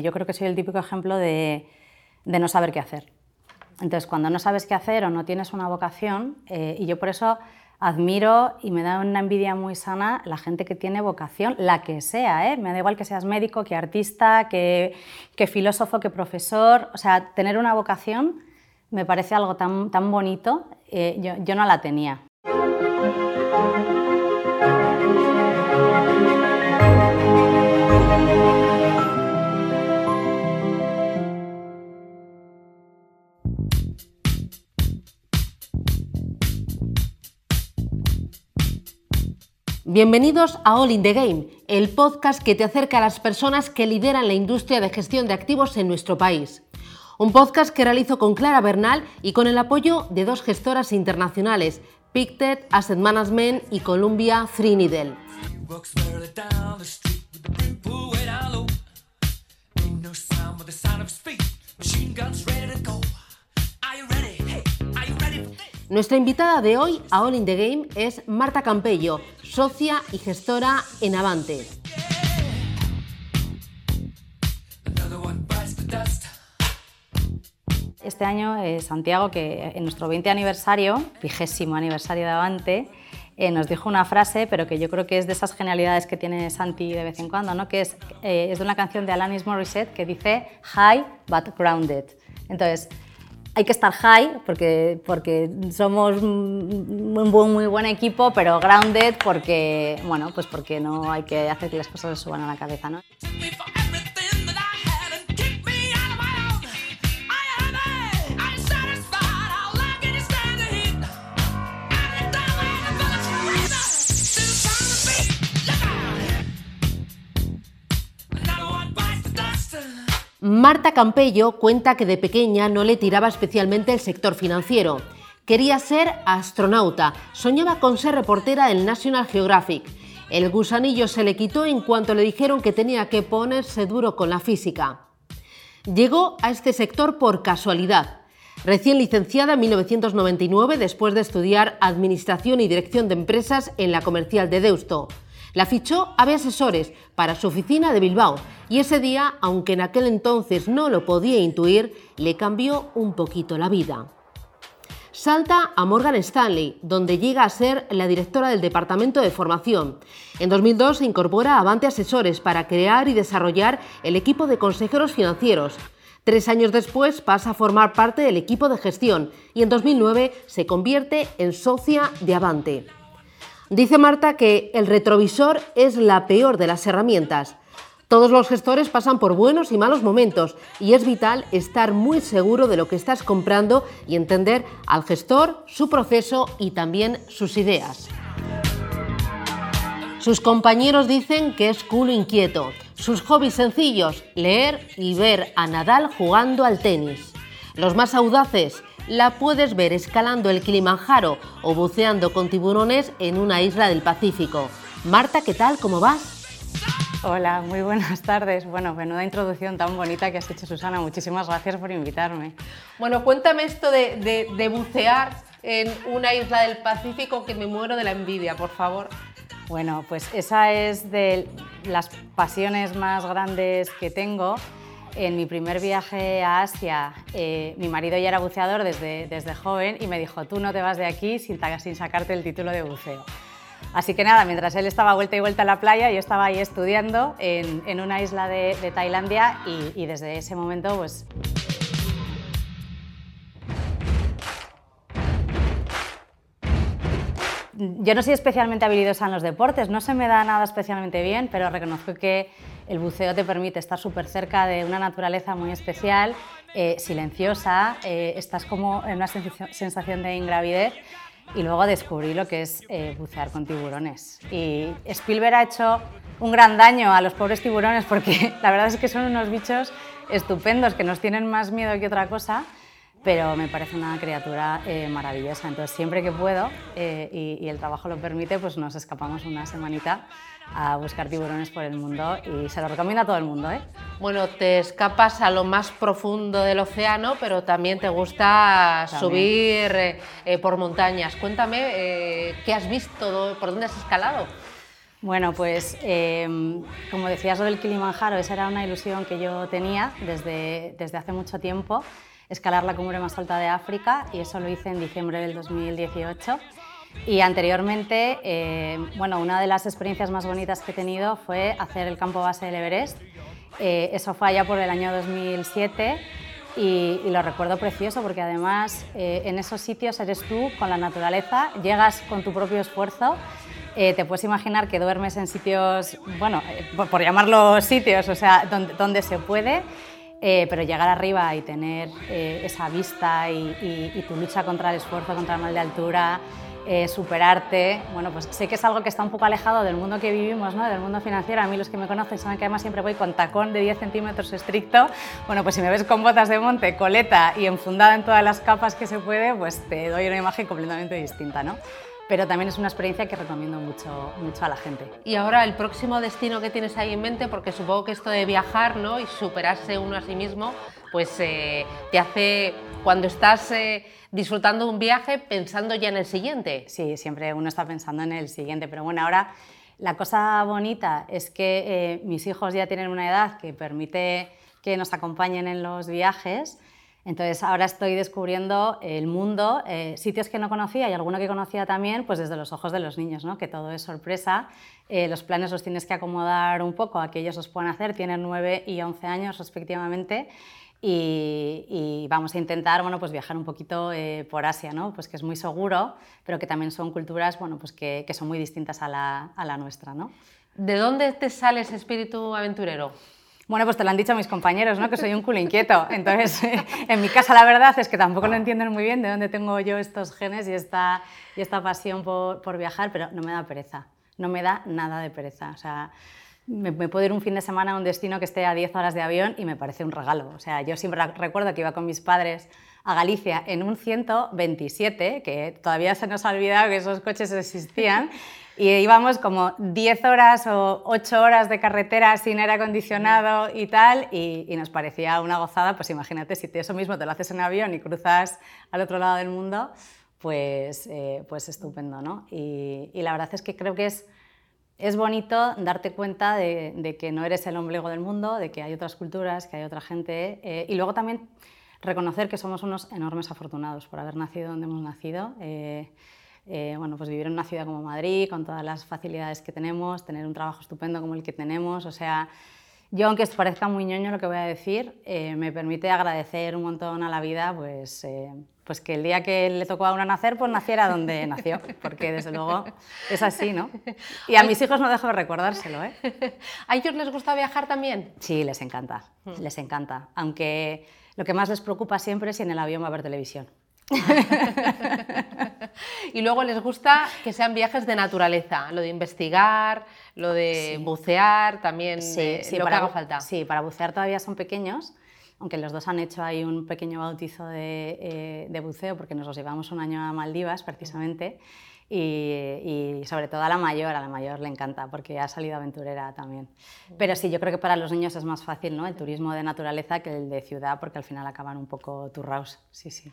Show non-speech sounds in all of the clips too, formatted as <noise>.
Yo creo que soy el típico ejemplo de, de no saber qué hacer. Entonces, cuando no sabes qué hacer o no tienes una vocación, eh, y yo por eso admiro y me da una envidia muy sana la gente que tiene vocación, la que sea, ¿eh? me da igual que seas médico, que artista, que, que filósofo, que profesor, o sea, tener una vocación me parece algo tan, tan bonito, eh, yo, yo no la tenía. Bienvenidos a All in the Game, el podcast que te acerca a las personas que lideran la industria de gestión de activos en nuestro país. Un podcast que realizo con Clara Bernal y con el apoyo de dos gestoras internacionales, Pictet Asset Management y Columbia Threadneedle. Nuestra invitada de hoy a All in the Game es Marta Campello, socia y gestora en Avante. Este año, eh, Santiago, que en nuestro 20 aniversario, vigésimo aniversario de Avante, eh, nos dijo una frase, pero que yo creo que es de esas genialidades que tiene Santi de vez en cuando, ¿no? que es, eh, es de una canción de Alanis Morissette que dice High but grounded. Entonces, hay que estar high porque, porque somos un muy buen equipo, pero grounded porque, bueno, pues porque no hay que hacer que las cosas suban a la cabeza. ¿no? Marta Campello cuenta que de pequeña no le tiraba especialmente el sector financiero. Quería ser astronauta, soñaba con ser reportera del National Geographic. El gusanillo se le quitó en cuanto le dijeron que tenía que ponerse duro con la física. Llegó a este sector por casualidad. Recién licenciada en 1999 después de estudiar Administración y Dirección de Empresas en la Comercial de Deusto. La fichó a Asesores para su oficina de Bilbao y ese día, aunque en aquel entonces no lo podía intuir, le cambió un poquito la vida. Salta a Morgan Stanley, donde llega a ser la directora del Departamento de Formación. En 2002 se incorpora a Avante Asesores para crear y desarrollar el equipo de consejeros financieros. Tres años después pasa a formar parte del equipo de gestión y en 2009 se convierte en socia de Avante. Dice Marta que el retrovisor es la peor de las herramientas. Todos los gestores pasan por buenos y malos momentos y es vital estar muy seguro de lo que estás comprando y entender al gestor, su proceso y también sus ideas. Sus compañeros dicen que es culo inquieto. Sus hobbies sencillos, leer y ver a Nadal jugando al tenis. Los más audaces, la puedes ver escalando el Kilimanjaro o buceando con tiburones en una isla del Pacífico. Marta, ¿qué tal? ¿Cómo vas? Hola, muy buenas tardes. Bueno, menuda introducción tan bonita que has hecho, Susana. Muchísimas gracias por invitarme. Bueno, cuéntame esto de, bucear en una isla del Pacífico que me muero de la envidia, por favor. Bueno, pues esa es de las pasiones más grandes que tengo en mi primer viaje a Asia, eh, mi marido ya era buceador desde, desde joven y me dijo, tú no te vas de aquí sin, sacarte el título de buceo. Así que nada, mientras él estaba vuelta y vuelta a la playa, yo estaba ahí estudiando en, en una isla de, de Tailandia y, y, desde ese momento pues... Yo no soy especialmente habilidosa en los deportes, no se me da nada especialmente bien, pero reconozco que el buceo te permite estar súper cerca de una naturaleza muy especial, eh, silenciosa, eh, estás como en una sensación de ingravidez y luego descubrí lo que es eh, bucear con tiburones. Y Spielberg ha hecho un gran daño a los pobres tiburones porque <laughs> la verdad es que son unos bichos estupendos que nos tienen más miedo que otra cosa pero me parece una criatura maravillosa. Entonces, siempre que puedo y, y, el trabajo lo permite, pues nos escapamos una semanita a buscar tiburones por el mundo y se lo recomiendo a todo el mundo. ¿eh? Bueno, te escapas a lo más profundo del océano, pero también te gusta subir eh, eh, por montañas. Cuéntame, eh, ¿qué has visto? ¿Por dónde has escalado? Bueno, pues em, como decías lo del Kilimanjaro, esa era una ilusión que yo tenía desde, desde hace mucho tiempo, escalar la cumbre más alta de África y eso lo hice en diciembre del 2018. Y anteriormente, eh, bueno, una de las experiencias más bonitas que he tenido fue hacer el campo base del Everest. Eh, eso fue allá por el año 2007 y, lo recuerdo precioso porque además eh, en esos sitios eres tú con la naturaleza, llegas con tu propio esfuerzo eh, te puedes imaginar que duermes en sitios, bueno, eh, por, llamarlo sitios, o sea, donde, se puede, eh, pero llegar arriba y tener esa vista y, tu lucha contra el esfuerzo, contra el mal de altura, superarte, bueno, pues sé que es algo que está un poco alejado del mundo que vivimos, ¿no? del mundo financiero. A mí los que me conocen saben que además siempre voy con tacón de 10 centímetros estricto. Bueno, pues si me ves con botas de monte, coleta y enfundada en todas las capas que se puede, pues te doy una imagen completamente distinta, ¿no? Pero también es una experiencia que recomiendo mucho, mucho a la gente. Y ahora el próximo destino que tienes ahí en mente, porque supongo que esto de viajar ¿no? y superarse uno a sí mismo, pues eh, te hace, cuando estás eh, disfrutando un viaje, pensando ya en el siguiente. Sí, siempre uno está pensando en el siguiente, pero bueno, ahora la cosa bonita es que eh, mis hijos ya tienen una edad que permite que nos acompañen en los viajes entonces ahora estoy descubriendo el mundo, eh, sitios que no conocía y alguno que conocía también, pues desde los ojos de los niños, ¿no? que todo es sorpresa. Eh, los planes los tienes que acomodar un poco a que ellos los puedan hacer, tienen 9 y 11 años respectivamente. Y, vamos a intentar bueno, pues viajar un poquito eh, por Asia, ¿no? pues que es muy seguro, pero que también son culturas bueno, pues que, son muy distintas a la nuestra. ¿no? ¿De dónde te sale ese espíritu aventurero? Bueno, pues te lo han dicho mis compañeros, ¿no? que soy un culo inquieto. Entonces, <laughs> en mi casa la verdad es que tampoco lo entienden muy bien de dónde tengo yo estos genes y esta, y esta pasión por, por viajar, pero no me da pereza, no me da nada de pereza. O sea, me, puedo ir un fin de semana a un destino que esté a 10 horas de avión y me parece un regalo. O sea, yo siempre recuerdo que iba con mis padres a Galicia en un 127, que todavía se nos ha olvidado que esos coches existían, y íbamos como 10 horas o 8 horas de carretera sin aire acondicionado y tal, y, nos parecía una gozada, pues imagínate si eso mismo te lo haces en avión y cruzas al otro lado del mundo, pues, eh, pues estupendo, ¿no? Y, la verdad es que creo que es, es bonito darte cuenta de, que no eres el ombligo del mundo, de que hay otras culturas, que hay otra gente, eh, y luego también reconocer que somos unos enormes afortunados por haber nacido donde hemos nacido. Eh, eh, bueno, pues vivir en una ciudad como Madrid, con todas las facilidades que tenemos, tener un trabajo estupendo como el que tenemos, o sea, yo aunque os parezca muy ñoño lo que voy a decir, eh, me permite agradecer un montón a la vida, pues, eh, pues que el día que le tocó a una nacer, pues naciera donde <laughs> nació, porque desde luego es así, ¿no? Y a mis hijos no dejo de recordárselo, ¿eh? <laughs> ¿A ellos les gusta viajar también? Sí, les encanta, hmm. les encanta, aunque lo que más les preocupa siempre es si en el avión va a haber televisión. <laughs> y luego les gusta que sean viajes de naturaleza, lo de investigar, lo de bucear, también sí, eh, lo para, que haga falta. Sí, para bucear todavía son pequeños, aunque los dos han hecho ahí un pequeño bautizo de, eh, buceo, porque nos los llevamos un año a Maldivas precisamente. Y, sobre todo a la mayor, a la mayor le encanta porque ha salido aventurera también. Pero sí, yo creo que para los niños es más fácil ¿no? el turismo de naturaleza que el de ciudad porque al final acaban un poco turraos. Sí, sí.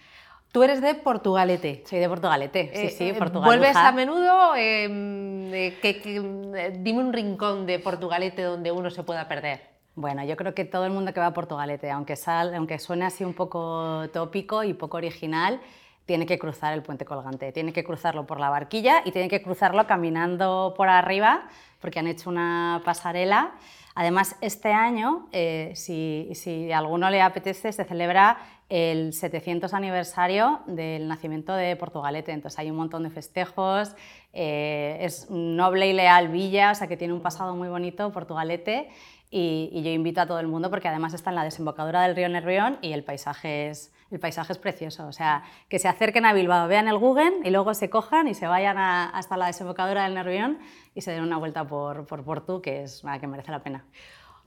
Tú eres de Portugalete. Soy de Portugalete, sí, sí, eh, Portugal. ¿Vuelves a menudo? Em, eh, dime un rincón de Portugalete donde uno se pueda perder. Bueno, yo creo que todo el mundo que va a Portugalete, aunque, sal, aunque suene así un poco tópico y poco original, tiene que cruzar el puente colgante, tiene que cruzarlo por la barquilla y tiene que cruzarlo caminando por arriba, porque han hecho una pasarela. Además, este año, eh, si, a alguno le apetece, se celebra el 700 aniversario del nacimiento de Portugalete. Entonces hay un montón de festejos, eh, es noble y leal villa, o sea que tiene un pasado muy bonito Portugalete y, yo invito a todo el mundo porque además está en la desembocadura del río Nervión y el paisaje es, el paisaje es precioso. O sea, que se acerquen a Bilbao, vean el Google y luego se cojan y se vayan hasta la desembocadura del Nervión y se den una vuelta por, por Portu, que es una que merece la pena.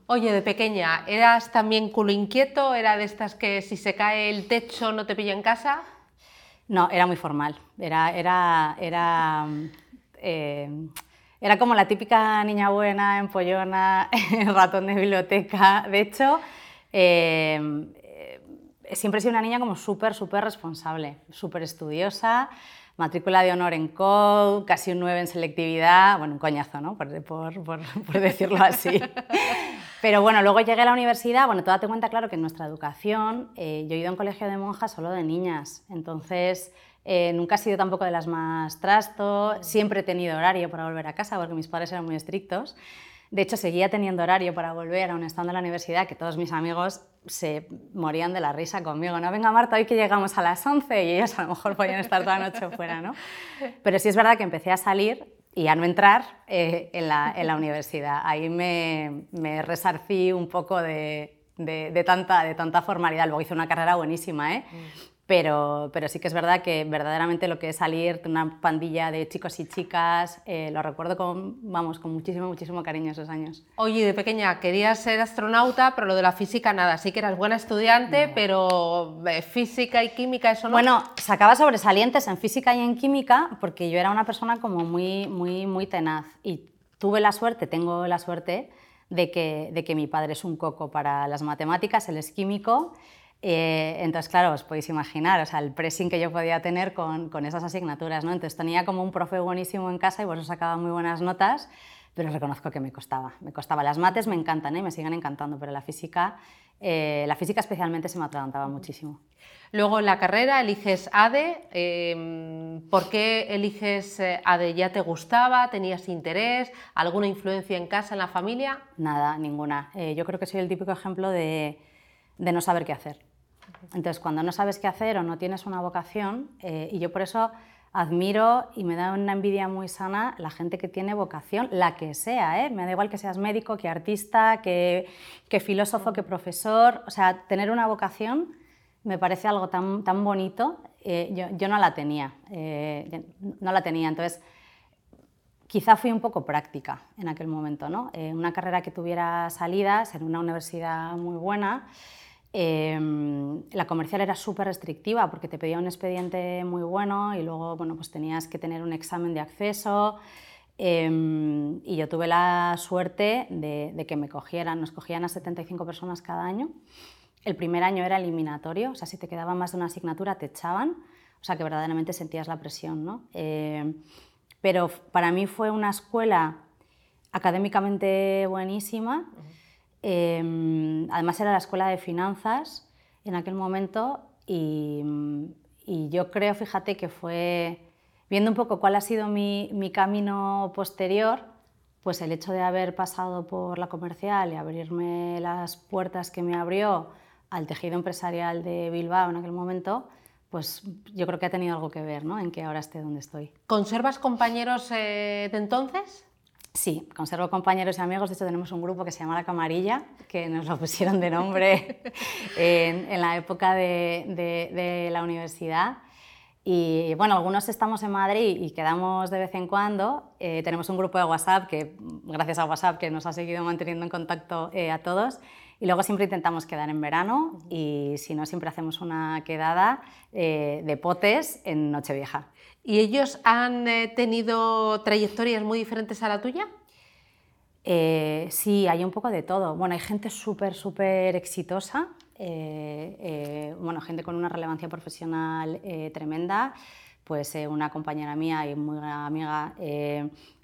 Oye, de pequeña, ¿eras también culo inquieto? ¿Era de estas que si se cae el techo no te pilla en casa? No, era muy formal. Era, era, era, eh, era como la típica niña buena, empollona, <laughs> ratón de biblioteca. De hecho, eh, siempre he sido una niña como súper, súper responsable, súper estudiosa. matrícula de honor en COU, casi un 9 en selectividad, bueno, un coñazo, ¿no? Por, por, decirlo así. <laughs> Pero bueno, luego llegué a la universidad, bueno, tú date cuenta, claro, que en nuestra educación, eh, yo he ido a un colegio de monjas solo de niñas, entonces eh, nunca he sido tampoco de las más trasto, siempre he tenido horario para volver a casa porque mis padres eran muy estrictos. De hecho, seguía teniendo horario para volver, aún estando en la universidad, que todos mis amigos se morían de la risa conmigo. No, venga Marta, hoy que llegamos a las 11 y ellos a lo mejor podían estar toda la noche fuera, ¿no? Pero sí es verdad que empecé a salir y a no entrar eh, en, la, en, la, universidad. Ahí me, me resarcí un poco de, de, tanta, de tanta formalidad. Luego hice una carrera buenísima, ¿eh? Pero, pero, sí que es verdad que verdaderamente lo que es salir de una pandilla de chicos y chicas, eh, lo recuerdo con, vamos, con muchísimo, muchísimo cariño esos años. Oye, de pequeña querías ser astronauta, pero lo de la física nada. Sí que eras buena estudiante, pero eh, física y química, eso no. Bueno, sacaba sobresalientes en física y en química porque yo era una persona como muy, muy, muy tenaz. Y tuve la suerte, tengo la suerte de que, de que mi padre es un coco para las matemáticas, él es químico eh, entonces, claro, os podéis imaginar, o sea, el pressing que yo podía tener con, con, esas asignaturas, ¿no? Entonces tenía como un profe buenísimo en casa y eso sacaba muy buenas notas, pero reconozco que me costaba, me costaba. Las mates me encantan ¿eh? me siguen encantando, pero la física, eh, la física especialmente se me atragantaba muchísimo. Luego en la carrera eliges ADE, em, ¿por qué eliges eh, ADE? ¿Ya te gustaba? ¿Tenías interés? ¿Alguna influencia en casa, en la familia? Nada, ninguna. yo creo que soy el típico ejemplo de, de no saber qué hacer. Entonces, cuando no sabes qué hacer o no tienes una vocación, eh, y yo por eso admiro y me da una envidia muy sana la gente que tiene vocación, la que sea, ¿eh? me da igual que seas médico, que artista, que, filósofo, que profesor, o sea, tener una vocación me parece algo tan, tan bonito, eh, yo, no la tenía, no la tenía, entonces quizá fui un poco práctica en aquel momento, ¿no? una carrera que tuviera salidas en una universidad muy buena, Em, la comercial era súper restrictiva porque te pedía un expediente muy bueno y luego bueno, pues tenías que tener un examen de acceso. Em, y yo tuve la suerte de, que me cogieran, nos cogían a 75 personas cada año. El primer año era eliminatorio, o sea, si te quedaba más de una asignatura te echaban, o sea que verdaderamente sentías la presión. ¿no? Em, pero para mí fue una escuela académicamente buenísima. Em, además era la escuela de finanzas en aquel momento y, yo creo, fíjate, que fue, viendo un poco cuál ha sido mi, mi, camino posterior, pues el hecho de haber pasado por la comercial y abrirme las puertas que me abrió al tejido empresarial de Bilbao en aquel momento, pues yo creo que ha tenido algo que ver ¿no? en que ahora esté donde estoy. ¿Conservas compañeros eh, de entonces? Sí, conservo compañeros y amigos. De hecho, tenemos un grupo que se llama La Camarilla, que nos lo <laughs> pusieron de nombre <laughs> en, la época de, la universidad. Y bueno, algunos estamos en Madrid y quedamos de vez en cuando. Eh, tenemos un grupo de WhatsApp que, gracias a WhatsApp, que nos ha seguido manteniendo en contacto eh, a todos. Y luego siempre intentamos quedar en verano y si no, siempre hacemos una quedada eh, de potes en Nochevieja. ¿Y ellos han eh, tenido trayectorias muy diferentes a la tuya? Eh, sí, hay un poco de todo. Bueno, hay gente súper, súper exitosa, eh, bueno, gente con una relevancia profesional tremenda. Pues una compañera mía y muy amiga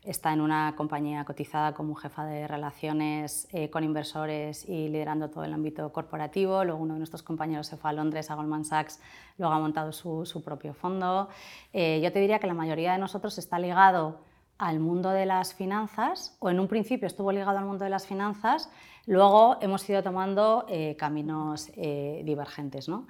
está en una compañía cotizada como jefa de relaciones eh, con inversores y liderando todo el ámbito corporativo. Luego uno de nuestros compañeros se fue a Londres, a Goldman Sachs, luego ha montado su, su propio fondo. Eh, yo te diría que la mayoría de nosotros está ligado al mundo de las finanzas, o en un principio estuvo ligado al mundo de las finanzas, luego hemos ido tomando eh, caminos divergentes. ¿no?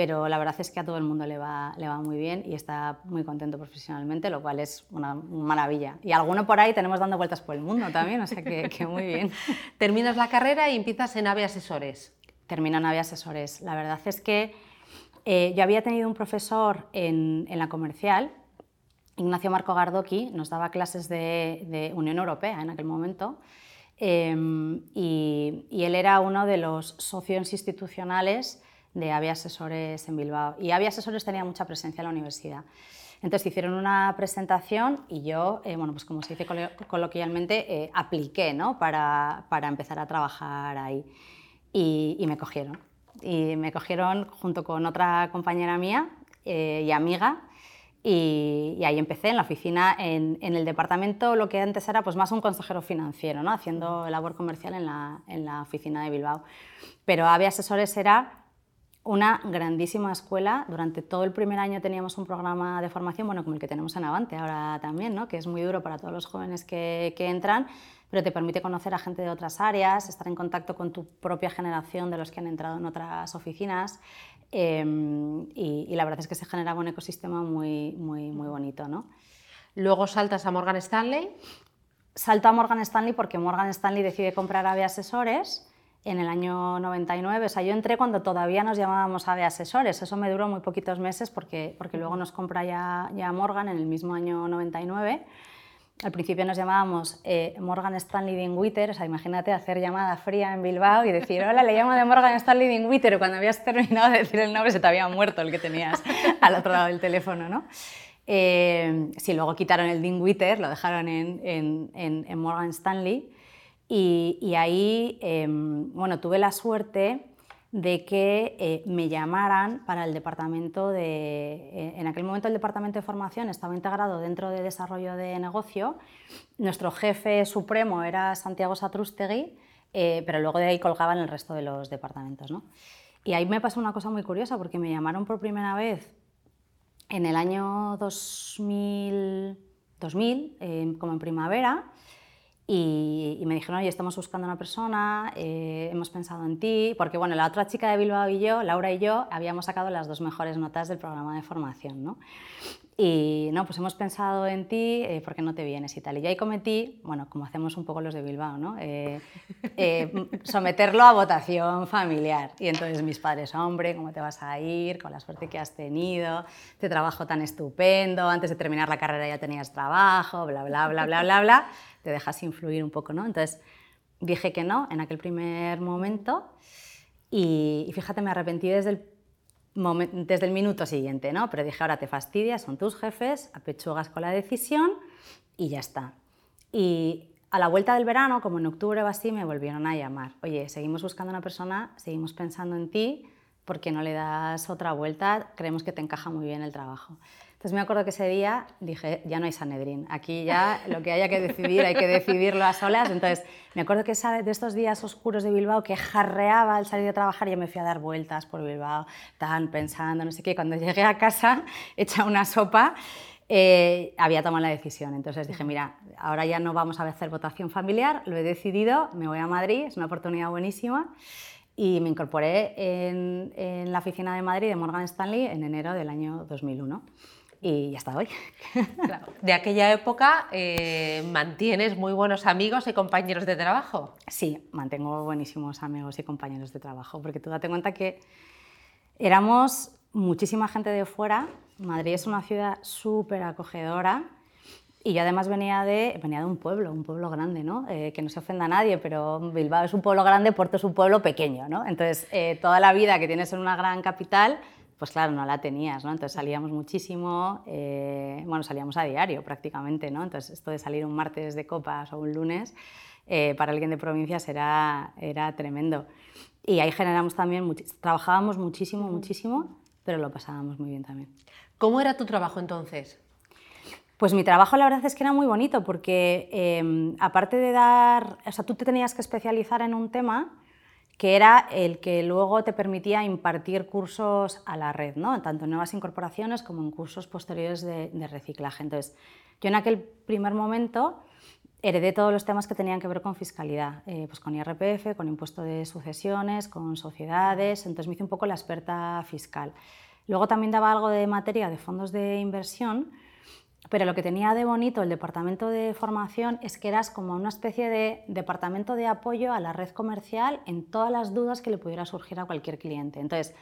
Pero la verdad es que a todo el mundo le va, le va muy bien y está muy contento profesionalmente, lo cual es una maravilla. Y alguno por ahí tenemos dando vueltas por el mundo también, o sea que, que muy bien. <laughs> Terminas la carrera y empiezas en AVE Asesores. Termino en AVE Asesores. La verdad es que eh, yo había tenido un profesor en, en, la comercial, Ignacio Marco Gardoqui, nos daba clases de, de Unión Europea en aquel momento, em, y, y él era uno de los socios institucionales de Avia Asesores en Bilbao. Y Avia Asesores tenía mucha presencia en la universidad. Entonces hicieron una presentación y yo, eh, bueno, pues como se dice coloquialmente, eh, apliqué ¿no? para, para, empezar a trabajar ahí. Y, me cogieron. Y me cogieron junto con otra compañera mía eh, y amiga. Y, ahí empecé en la oficina, en, el departamento, lo que antes era pues más un consejero financiero, ¿no? haciendo labor comercial en la, en la oficina de Bilbao. Pero AVE Asesores era una grandísima escuela. Durante todo el primer año teníamos un programa de formación, bueno, como el que tenemos en Avante ahora también, ¿no? que es muy duro para todos los jóvenes que, que entran, pero te permite conocer a gente de otras áreas, estar en contacto con tu propia generación de los que han entrado en otras oficinas. Em, y, la verdad es que se generaba un ecosistema muy, muy, muy bonito. ¿no? Luego saltas a Morgan Stanley. Salto a Morgan Stanley porque Morgan Stanley decide comprar AVE Asesores en el año 99. O sea, yo entré cuando todavía nos llamábamos AVE Asesores. Eso me duró muy poquitos meses porque, porque luego nos compra ya, ya Morgan en el mismo año 99 al principio nos llamábamos eh, Morgan Stanley Dinwitter, o sea, imagínate hacer llamada fría en Bilbao y decir, hola, le llamo de Morgan Stanley Dinwitter, cuando habías terminado de decir el nombre se te había muerto el que tenías al otro lado del teléfono, ¿no? Eh, sí, luego quitaron el Dinwitter, lo dejaron en, Morgan Stanley y, y ahí, em, bueno, tuve la suerte de que eh, me llamaran para el departamento de... Eh, en aquel momento el departamento de formación estaba integrado dentro de desarrollo de negocio. Nuestro jefe supremo era Santiago Satrústegui, eh, pero luego de ahí colgaban el resto de los departamentos. ¿no? Y ahí me pasó una cosa muy curiosa porque me llamaron por primera vez en el año 2000, 2000 como en primavera, y, me dijeron, oye, estamos buscando una persona, eh, hemos pensado en ti, porque bueno, la otra chica de Bilbao y yo, Laura y yo, habíamos sacado las dos mejores notas del programa de formación, ¿no? Y no, pues hemos pensado en ti, eh, ¿por qué no te vienes y tal? Y yo ahí cometí, bueno, como hacemos un poco los de Bilbao, ¿no? Eh, eh, someterlo a votación familiar. Y entonces mis padres, hombre, ¿cómo te vas a ir? Con la suerte que has tenido, este trabajo tan estupendo, antes de terminar la carrera ya tenías trabajo, bla, bla, bla, bla, bla, bla <laughs> te dejas influir un poco, ¿no? Entonces dije que no en aquel primer momento y, fíjate, me arrepentí desde el, desde el minuto siguiente, ¿no? Pero dije, ahora te fastidias, son tus jefes, apechugas con la decisión y ya está. Y a la vuelta del verano, como en octubre o así, me volvieron a llamar. Oye, seguimos buscando una persona, seguimos pensando en ti, ¿por qué no le das otra vuelta? Creemos que te encaja muy bien el trabajo. Entonces me acuerdo que ese día dije, ya no hay Sanedrín, aquí ya lo que haya que decidir hay que decidirlo a solas. Entonces me acuerdo que de estos días oscuros de Bilbao que jarreaba al salir de trabajar, yo me fui a dar vueltas por Bilbao, tan pensando, no sé qué. Cuando llegué a casa, <laughs> hecha una sopa, eh, había tomado la decisión. Entonces dije, mira, ahora ya no vamos a hacer votación familiar, lo he decidido, me voy a Madrid, es una oportunidad buenísima. Y me incorporé en, en la oficina de Madrid de Morgan Stanley en enero del año 2001 y ya está hoy. <laughs> De aquella época eh, mantienes muy buenos amigos y compañeros de trabajo. Sí, mantengo buenísimos amigos y compañeros de trabajo, porque tú date cuenta que éramos muchísima gente de fuera. Madrid es una ciudad súper acogedora. Y yo además venía de, venía de un pueblo, un pueblo grande, ¿no? Eh, que no se ofenda a nadie, pero Bilbao es un pueblo grande, Puerto es un pueblo pequeño, ¿no? Entonces, eh, toda la vida que tienes en una gran capital, pues claro, no la tenías, ¿no? Entonces salíamos muchísimo, eh, bueno, salíamos a diario prácticamente, ¿no? Entonces esto de salir un martes de copas o un lunes, eh, para alguien de provincias era, era tremendo. Y ahí generamos también, trabajábamos muchísimo, muchísimo, pero lo pasábamos muy bien también. ¿Cómo era tu trabajo entonces? Pues mi trabajo la verdad es que era muy bonito porque eh, aparte de dar, o sea, tú te tenías que especializar en un tema, que era el que luego te permitía impartir cursos a la red, ¿no? tanto en nuevas incorporaciones como en cursos posteriores de, reciclaje. Entonces, yo en aquel primer momento heredé todos los temas que tenían que ver con fiscalidad, eh, pues con IRPF, con impuesto de sucesiones, con sociedades, entonces me hice un poco la experta fiscal. Luego también daba algo de materia de fondos de inversión, pero lo que tenía de bonito el departamento de formación es que eras como una especie de departamento de apoyo a la red comercial en todas las dudas que le pudiera surgir a cualquier cliente. Entonces,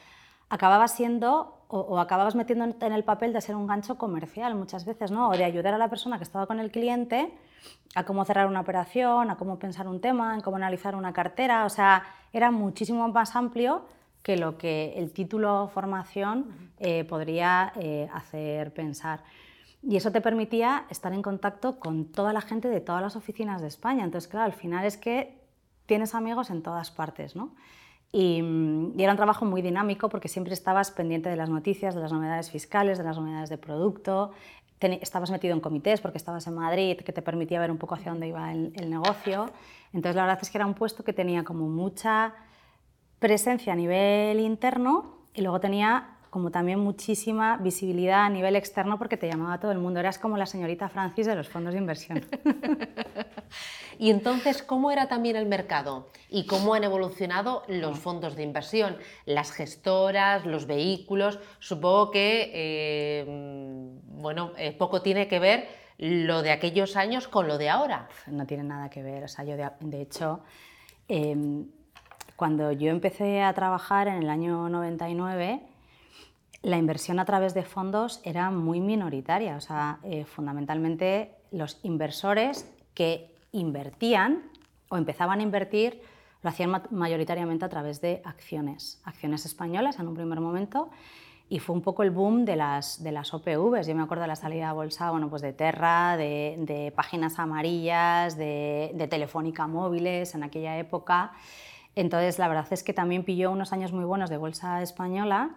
acababas siendo o, acababas metiendo en el papel de ser un gancho comercial muchas veces, ¿no? O de ayudar a la persona que estaba con el cliente a cómo cerrar una operación, a cómo pensar un tema, en cómo analizar una cartera. O sea, era muchísimo más amplio que lo que el título formación eh, podría eh, hacer pensar. Y eso te permitía estar en contacto con toda la gente de todas las oficinas de España. Entonces, claro, al final es que tienes amigos en todas partes, ¿no? Y, era un trabajo muy dinámico porque siempre estabas pendiente de las noticias, de las novedades fiscales, de las novedades de producto. estabas metido en comités porque estabas en Madrid, que te permitía ver un poco hacia dónde iba el, el negocio. Entonces, la verdad es que era un puesto que tenía como mucha presencia a nivel interno y luego tenía como también muchísima visibilidad a nivel externo porque te llamaba todo el mundo. Eras como la señorita Francis de los fondos de inversión. <laughs> y entonces, ¿cómo era también el mercado? ¿Y cómo han evolucionado los fondos de inversión? Las gestoras, los vehículos. Supongo que, eh, bueno, eh, poco tiene que ver lo de aquellos años con lo de ahora. No tiene nada que ver. O sea, yo de, hecho... Em, cuando yo empecé a trabajar en el año 99, la inversión a través de fondos era muy minoritaria, o sea, eh, fundamentalmente los inversores que invertían o empezaban a invertir lo hacían mayoritariamente a través de acciones, acciones españolas en un primer momento, y fue un poco el boom de las, de las OPVs. Yo me acuerdo de la salida a bolsa bueno, pues de Terra, de, páginas amarillas, de, de, Telefónica móviles en aquella época. Entonces, la verdad es que también pilló unos años muy buenos de bolsa española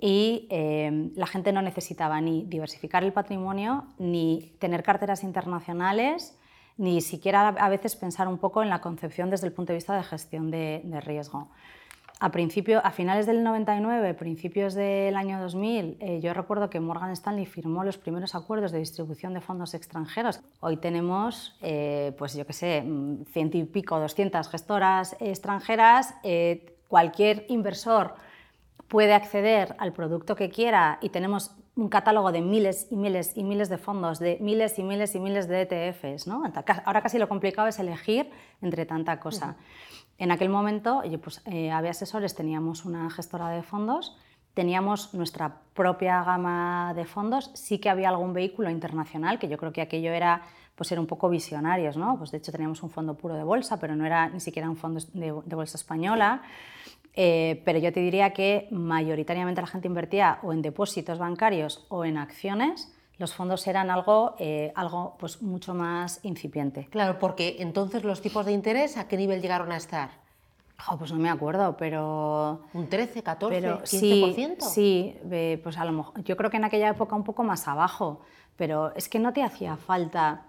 y eh, la gente no necesitaba ni diversificar el patrimonio, ni tener carteras internacionales, ni siquiera a veces pensar un poco en la concepción desde el punto de vista de gestión de, riesgo. A, principio, a finales del 99, principios del año 2000, eh, yo recuerdo que Morgan Stanley firmó los primeros acuerdos de distribución de fondos extranjeros. Hoy tenemos, eh, pues yo qué sé, ciento y pico, 200 gestoras extranjeras. cualquier inversor puede acceder al producto que quiera y tenemos un catálogo de miles y miles y miles de fondos, de miles y miles y miles de ETFs. ¿no? Ahora casi lo complicado es elegir entre tanta cosa. En aquel momento, yo, pues, eh, había asesores, teníamos una gestora de fondos, teníamos nuestra propia gama de fondos, sí que había algún vehículo internacional, que yo creo que aquello era pues era un poco visionarios, ¿no? Pues de hecho teníamos un fondo puro de bolsa, pero no era ni siquiera un fondo de, de bolsa española. Eh, pero yo te diría que mayoritariamente la gente invertía o en depósitos bancarios o en acciones. Los fondos eran algo, eh, algo pues mucho más incipiente. Claro, porque entonces los tipos de interés, ¿a qué nivel llegaron a estar? pues no me acuerdo, pero... ¿Un 13, 14, pero, 15%? Sí, sí pues a lo mejor, yo creo que en aquella época un poco más abajo, pero es que no te hacía falta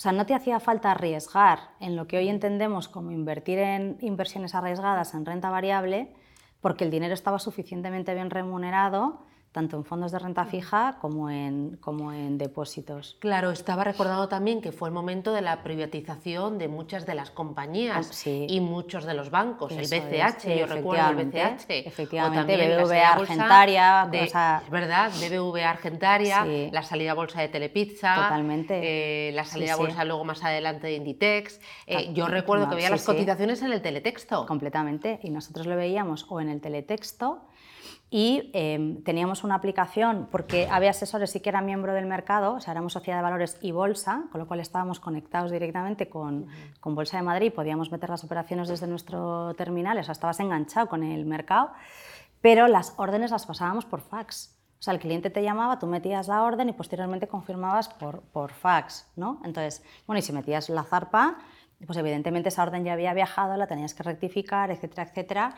o sea, no te hacía falta arriesgar en lo que hoy entendemos como invertir en inversiones arriesgadas en renta variable, porque el dinero estaba suficientemente bien remunerado tanto en fondos de renta fija como en, como en depósitos. Claro, estaba recordando también que fue el momento de la privatización de muchas de las compañías ah, y muchos de los bancos, el BCH, yo recuerdo el BCH. Efectivamente, BBVA Argentaria. De, ¿Verdad? BBVA Argentaria, la salida a bolsa de Telepizza. Totalmente. Eh, la salida a bolsa luego más adelante de Inditex. Eh, yo recuerdo que veía las cotizaciones en el teletexto. Completamente. Y nosotros lo veíamos o en el teletexto y em, teníamos una aplicación, porque había asesores sí que eran miembro del mercado, o sea, éramos sociedad de valores y bolsa, con lo cual estábamos conectados directamente con, con Bolsa de Madrid, podíamos meter las operaciones desde nuestro terminal, o sea, estabas enganchado con el mercado, pero las órdenes las pasábamos por fax. O sea, el cliente te llamaba, tú metías la orden y posteriormente confirmabas por, por fax, ¿no? Entonces, bueno, y si metías la zarpa, pues evidentemente esa orden ya había viajado, la tenías que rectificar, etcétera, etcétera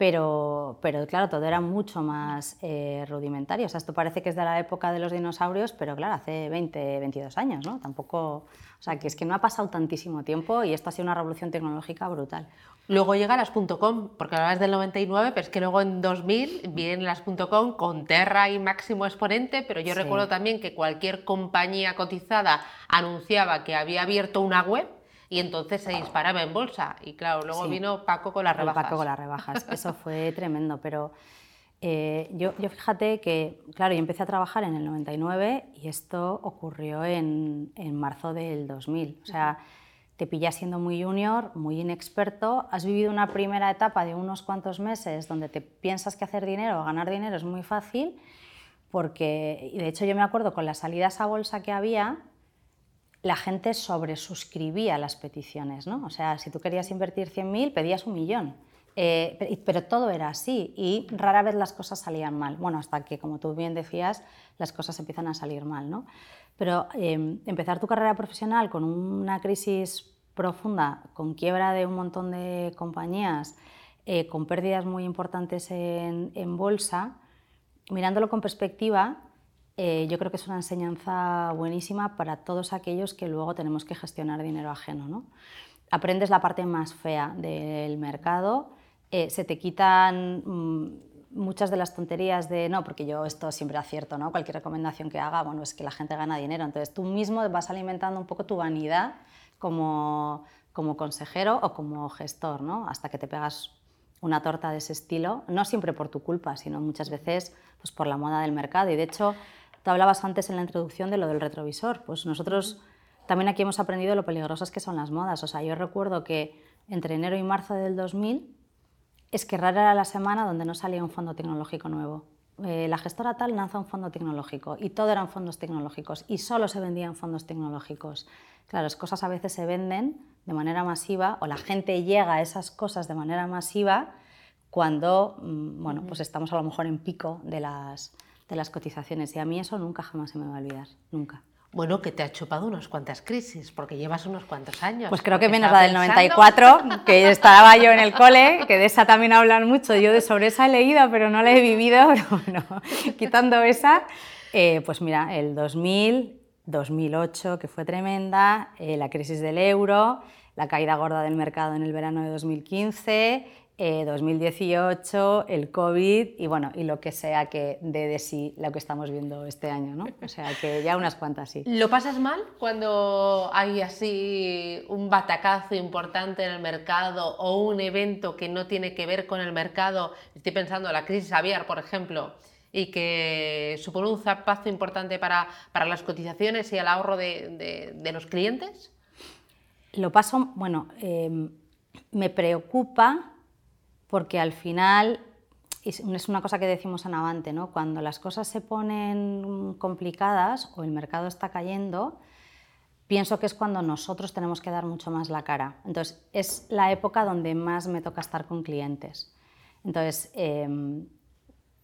pero, pero claro, todo era mucho más eh, rudimentario. O sea, esto parece que es de la época de los dinosaurios, pero claro, hace 20, 22 años, ¿no? Tampoco, o sea, que es que no ha pasado tantísimo tiempo y esto ha sido una revolución tecnológica brutal. Luego llega las .com, porque ahora es del 99, pero es que luego en 2000 vienen las .com con Terra y máximo exponente, pero yo recuerdo también que cualquier compañía cotizada anunciaba que había abierto una web y entonces se disparaba en bolsa. Y claro, luego vino Paco con las rebajas. Paco con las rebajas, <laughs> eso fue tremendo, pero eh, yo, yo, fíjate que, claro, yo empecé a trabajar en el 99 y esto ocurrió en, en marzo del 2000. O sea, te pillas siendo muy junior, muy inexperto, has vivido una primera etapa de unos cuantos meses donde te piensas que hacer dinero o ganar dinero es muy fácil, porque, de hecho yo me acuerdo con las salidas a bolsa que había, la gente sobresuscribía las peticiones, ¿no? O sea, si tú querías invertir 100.000, pedías un millón. Eh, pero todo era así y rara vez las cosas salían mal. Bueno, hasta que, como tú bien decías, las cosas empiezan a salir mal, ¿no? Pero em, empezar tu carrera profesional con una crisis profunda, con quiebra de un montón de compañías, eh, con pérdidas muy importantes en, bolsa, mirándolo con perspectiva, eh, yo creo que es una enseñanza buenísima para todos aquellos que luego tenemos que gestionar dinero ajeno. ¿no? Aprendes la parte más fea del mercado, se te quitan... Mm, muchas de las tonterías de no, porque yo esto siempre acierto, ¿no? Cualquier recomendación que haga, bueno, es que la gente gana dinero. Entonces tú mismo vas alimentando un poco tu vanidad como, como consejero o como gestor, ¿no? Hasta que te pegas una torta de ese estilo, no siempre por tu culpa, sino muchas veces pues, por la moda del mercado. Y de hecho, tú hablabas antes en la introducción de lo del retrovisor. Pues nosotros también aquí hemos aprendido lo peligrosas que son las modas. O sea, yo recuerdo que entre enero y marzo del 2000 es que rara era la semana donde no salía un fondo tecnológico nuevo. Eh, la gestora tal lanza un fondo tecnológico y todo eran fondos tecnológicos y solo se vendían fondos tecnológicos. Claro, las cosas a veces se venden de manera masiva o la gente llega a esas cosas de manera masiva cuando mm, bueno, pues estamos a lo mejor en pico de las, de las cotizaciones y a mí eso nunca jamás se me va a olvidar, nunca. Bueno, que te ha chupado unas cuantas crisis, porque llevas unos cuantos años. Pues creo que menos la del 94, que estaba yo en el cole, que de esa también hablan mucho. Yo de sobre esa he leído, pero no la he vivido. <laughs> Pero bueno, quitando esa, eh, pues mira, el 2000, 2008, que fue tremenda, eh, la crisis del euro, la caída gorda del mercado en el verano de 2015, 2018, eh, el COVID y bueno, y lo que sea que dé de sí lo que estamos viendo este año, ¿no? O sea, que ya unas cuantas sí. ¿Lo pasas mal cuando hay así un batacazo importante en el mercado o un evento que no tiene que ver con el mercado? Estoy pensando en la crisis aviar, por ejemplo, y que supone un zapazo importante para, para las cotizaciones y el ahorro de, de, los clientes. Lo paso, bueno, eh, me preocupa porque al final es una cosa que decimos en Avante, ¿no? cuando las cosas se ponen complicadas o el mercado está cayendo, pienso que es cuando nosotros tenemos que dar mucho más la cara. Entonces, es la época donde más me toca estar con clientes. Entonces, em,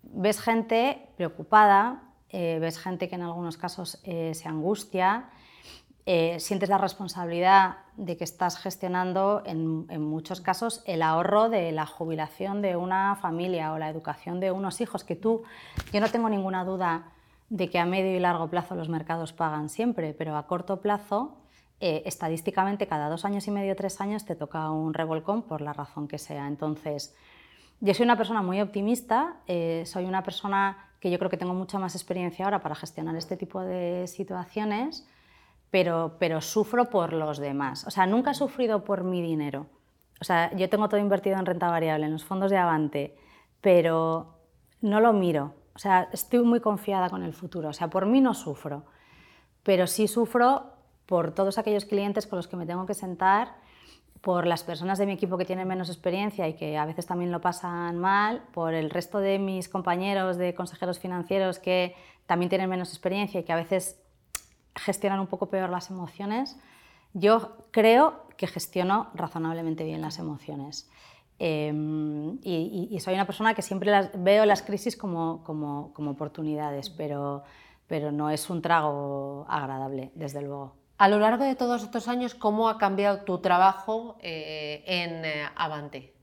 ves gente preocupada, eh, ves gente que en algunos casos eh, se angustia, eh, sientes la responsabilidad de que estás gestionando en, muchos casos el ahorro de la jubilación de una familia o la educación de unos hijos, que tú, yo no tengo ninguna duda de que a medio y largo plazo los mercados pagan siempre, pero a corto plazo, eh, estadísticamente cada dos años y medio, tres años te toca un revolcón por la razón que sea. Entonces, yo soy una persona muy optimista, eh, soy una persona que yo creo que tengo mucha más experiencia ahora para gestionar este tipo de situaciones pero, pero sufro por los demás. O sea, nunca he sufrido por mi dinero. O sea, yo tengo todo invertido en renta variable, en los fondos de Avante, pero no lo miro. O sea, estoy muy confiada con el futuro. O sea, por mí no sufro, pero sí sufro por todos aquellos clientes con los que me tengo que sentar, por las personas de mi equipo que tienen menos experiencia y que a veces también lo pasan mal, por el resto de mis compañeros de consejeros financieros que también tienen menos experiencia y que a veces gestionar un poco peor las emociones. Yo creo que gestiono razonablemente bien las emociones. Em, y, soy una persona que siempre las, veo las crisis como, como, oportunidades, pero, pero no es un trago agradable, desde luego. A lo largo de todos estos años, ¿cómo ha cambiado tu trabajo eh, en eh, Avante?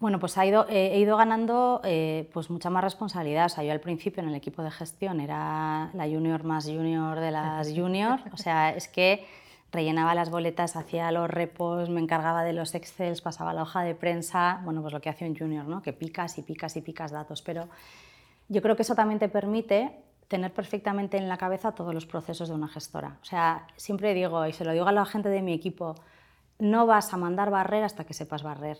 Bueno, pues ido, he ido ganando eh, pues mucha más responsabilidad. O sea, yo al principio en el equipo de gestión era la junior más junior de las junior. O sea, es que rellenaba las boletas, hacía los repos, me encargaba de los excels, pasaba la hoja de prensa. Bueno, pues lo que hace un junior, ¿no? Que picas y picas y picas datos. Pero yo creo que eso también te permite tener perfectamente en la cabeza todos los procesos de una gestora. O sea, siempre digo, y se lo digo a la gente de mi equipo, no vas a mandar barrer hasta que sepas barrer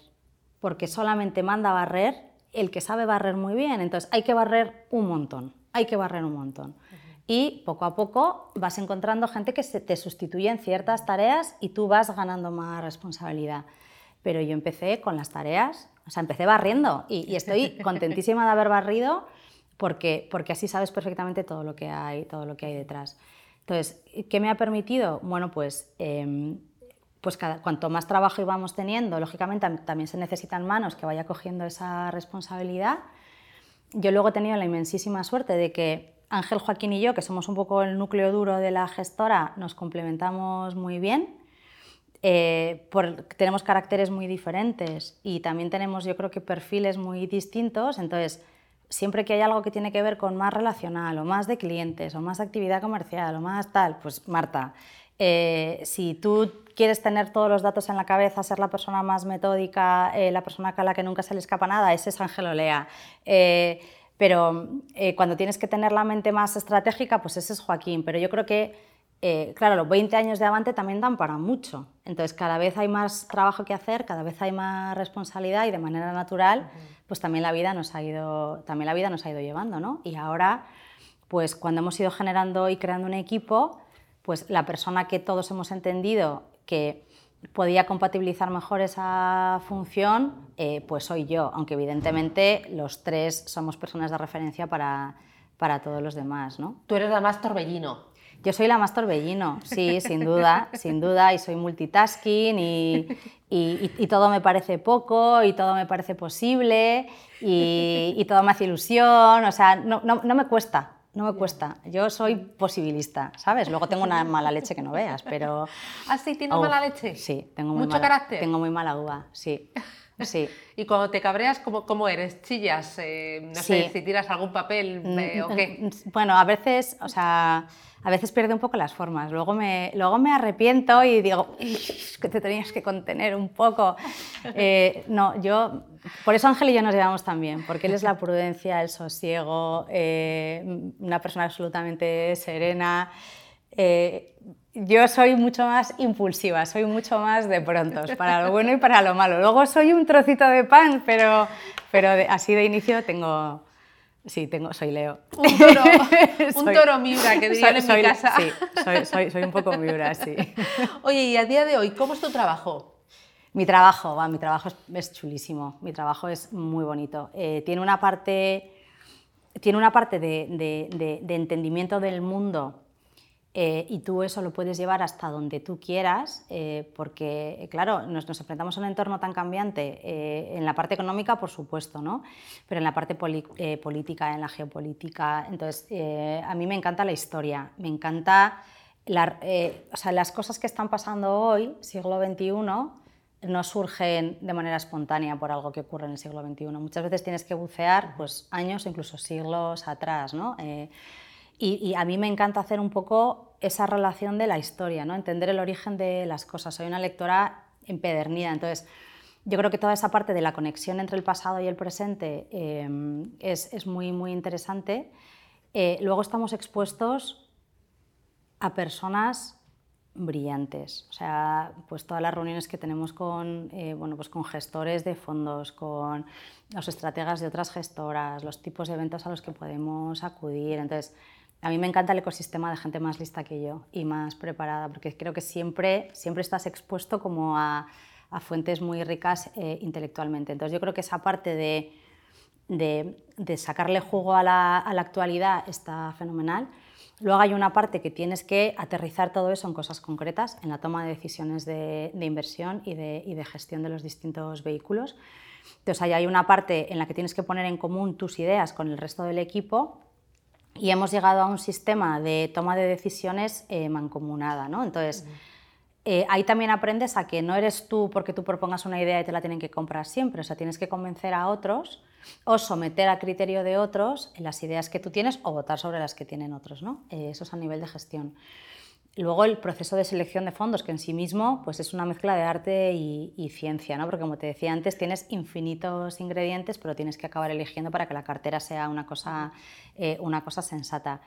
porque solamente manda barrer el que sabe barrer muy bien. Entonces hay que barrer un montón, hay que barrer un montón. Y poco a poco vas encontrando gente que te sustituye en ciertas tareas y tú vas ganando más responsabilidad. Pero yo empecé con las tareas, o sea, empecé barriendo y, estoy <laughs> contentísima de haber barrido porque, porque así sabes perfectamente todo lo que hay, todo lo que hay detrás. Entonces, ¿qué me ha permitido? Bueno, pues em, pues cuanto más trabajo íbamos teniendo, lógicamente también se necesitan manos que vaya cogiendo esa responsabilidad. Yo luego he tenido la inmensísima suerte de que Ángel, Joaquín y yo, que somos un poco el núcleo duro de la gestora, nos complementamos muy bien. eh, tenemos caracteres muy diferentes y también tenemos, yo creo que perfiles muy distintos, entonces siempre que hay algo que tiene que ver con más relacional o más de clientes o más actividad comercial o más tal, pues Marta, eh, si tú quieres tener todos los datos en la cabeza, ser la persona más metódica, eh, la persona a la que nunca se le escapa nada, ese es Ángel Olea. pero cuando tienes que tener la mente más estratégica, pues ese es Joaquín. Pero yo creo que eh, claro, los 20 años de Avante también dan para mucho. Entonces, cada vez hay más trabajo que hacer, cada vez hay más responsabilidad y de manera natural, pues también la vida nos ha ido, también la vida nos ha ido llevando, ¿no? Y ahora, pues cuando hemos ido generando y creando un equipo, pues la persona que todos hemos entendido que podía compatibilizar mejor esa función, eh, pues soy yo, aunque evidentemente los tres somos personas de referencia para, para todos los demás, ¿no? Tú eres la más torbellino. Yo soy la más torbellino, sí, sin duda, <laughs> sin duda, y soy multitasking y, y, todo me parece poco y todo me parece posible y, todo me hace ilusión, o sea, no, no, no, me cuesta, no me cuesta. Yo soy posibilista, ¿sabes? Luego tengo una mala leche que no veas, pero... <laughs> ¿Ah, sí? ¿Tienes mala leche? Sí, tengo muy ¿Mucho carácter? Tengo muy mala uva, sí. Sí. <laughs> ¿Y cuando te cabreas, cómo, cómo eres? ¿Chillas? Eh, no sé, si tiras algún papel mm, eh, o qué. Mm, bueno, a veces, o sea, a veces pierde un poco las formas. Luego me, luego me arrepiento y digo, que te tenías que contener un poco. <laughs> Eh, no, yo, por eso Ángel y yo nos llevamos tan bien, porque él es la prudencia, el sosiego, una persona absolutamente serena yo soy mucho más impulsiva, soy mucho más de prontos, para lo bueno y para lo malo. Luego soy un trocito de pan, pero, pero así de inicio tengo... Sí, tengo, soy Leo. Un toro, <laughs> un toro miura, que dirían en mi casa. Sí, soy, soy, soy, un poco miura, sí. <laughs> Oye, y a día de hoy, ¿cómo es tu trabajo? Mi trabajo, va, mi trabajo es, chulísimo, mi trabajo es muy bonito. Eh, tiene una parte, tiene una parte de, de, de entendimiento del mundo eh, y tú eso lo puedes llevar hasta donde tú quieras, eh, porque, claro, nos, enfrentamos a un entorno tan cambiante, eh, en la parte económica, por supuesto, ¿no? pero en la parte política, en la geopolítica. Entonces, a mí me encanta la historia, me encanta o sea, las cosas que están pasando hoy, siglo XXI, no surgen de manera espontánea por algo que ocurre en el siglo XXI. Muchas veces tienes que bucear pues, años incluso siglos atrás. ¿no? Y, a mí me encanta hacer un poco esa relación de la historia, ¿no? entender el origen de las cosas. Soy una lectora empedernida, entonces yo creo que toda esa parte de la conexión entre el pasado y el presente eh, es, es, muy, muy interesante. Eh, luego estamos expuestos a personas brillantes, o sea, pues todas las reuniones que tenemos con, eh, bueno, pues con gestores de fondos, con los estrategas de otras gestoras, los tipos de eventos a los que podemos acudir, entonces a mí me encanta el ecosistema de gente más lista que yo y más preparada, porque creo que siempre, siempre estás expuesto como a, fuentes muy ricas eh, intelectualmente. Entonces yo creo que esa parte de, de, de sacarle jugo a la, a la, actualidad está fenomenal. Luego hay una parte que tienes que aterrizar todo eso en cosas concretas, en la toma de decisiones de, de inversión y de, y de, gestión de los distintos vehículos. Entonces ahí hay una parte en la que tienes que poner en común tus ideas con el resto del equipo y hemos llegado a un sistema de toma de decisiones eh, mancomunada. ¿no? Entonces, eh, ahí también aprendes a que no eres tú porque tú propongas una idea y te la tienen que comprar siempre, o sea, tienes que convencer a otros o someter a criterio de otros las ideas que tú tienes o votar sobre las que tienen otros. ¿no? Eh, eso es a nivel de gestión. Luego el proceso de selección de fondos, que en sí mismo pues es una mezcla de arte y, ciencia, ¿no? porque como te decía antes, tienes infinitos ingredientes, pero tienes que acabar eligiendo para que la cartera sea una cosa, eh, una cosa sensata.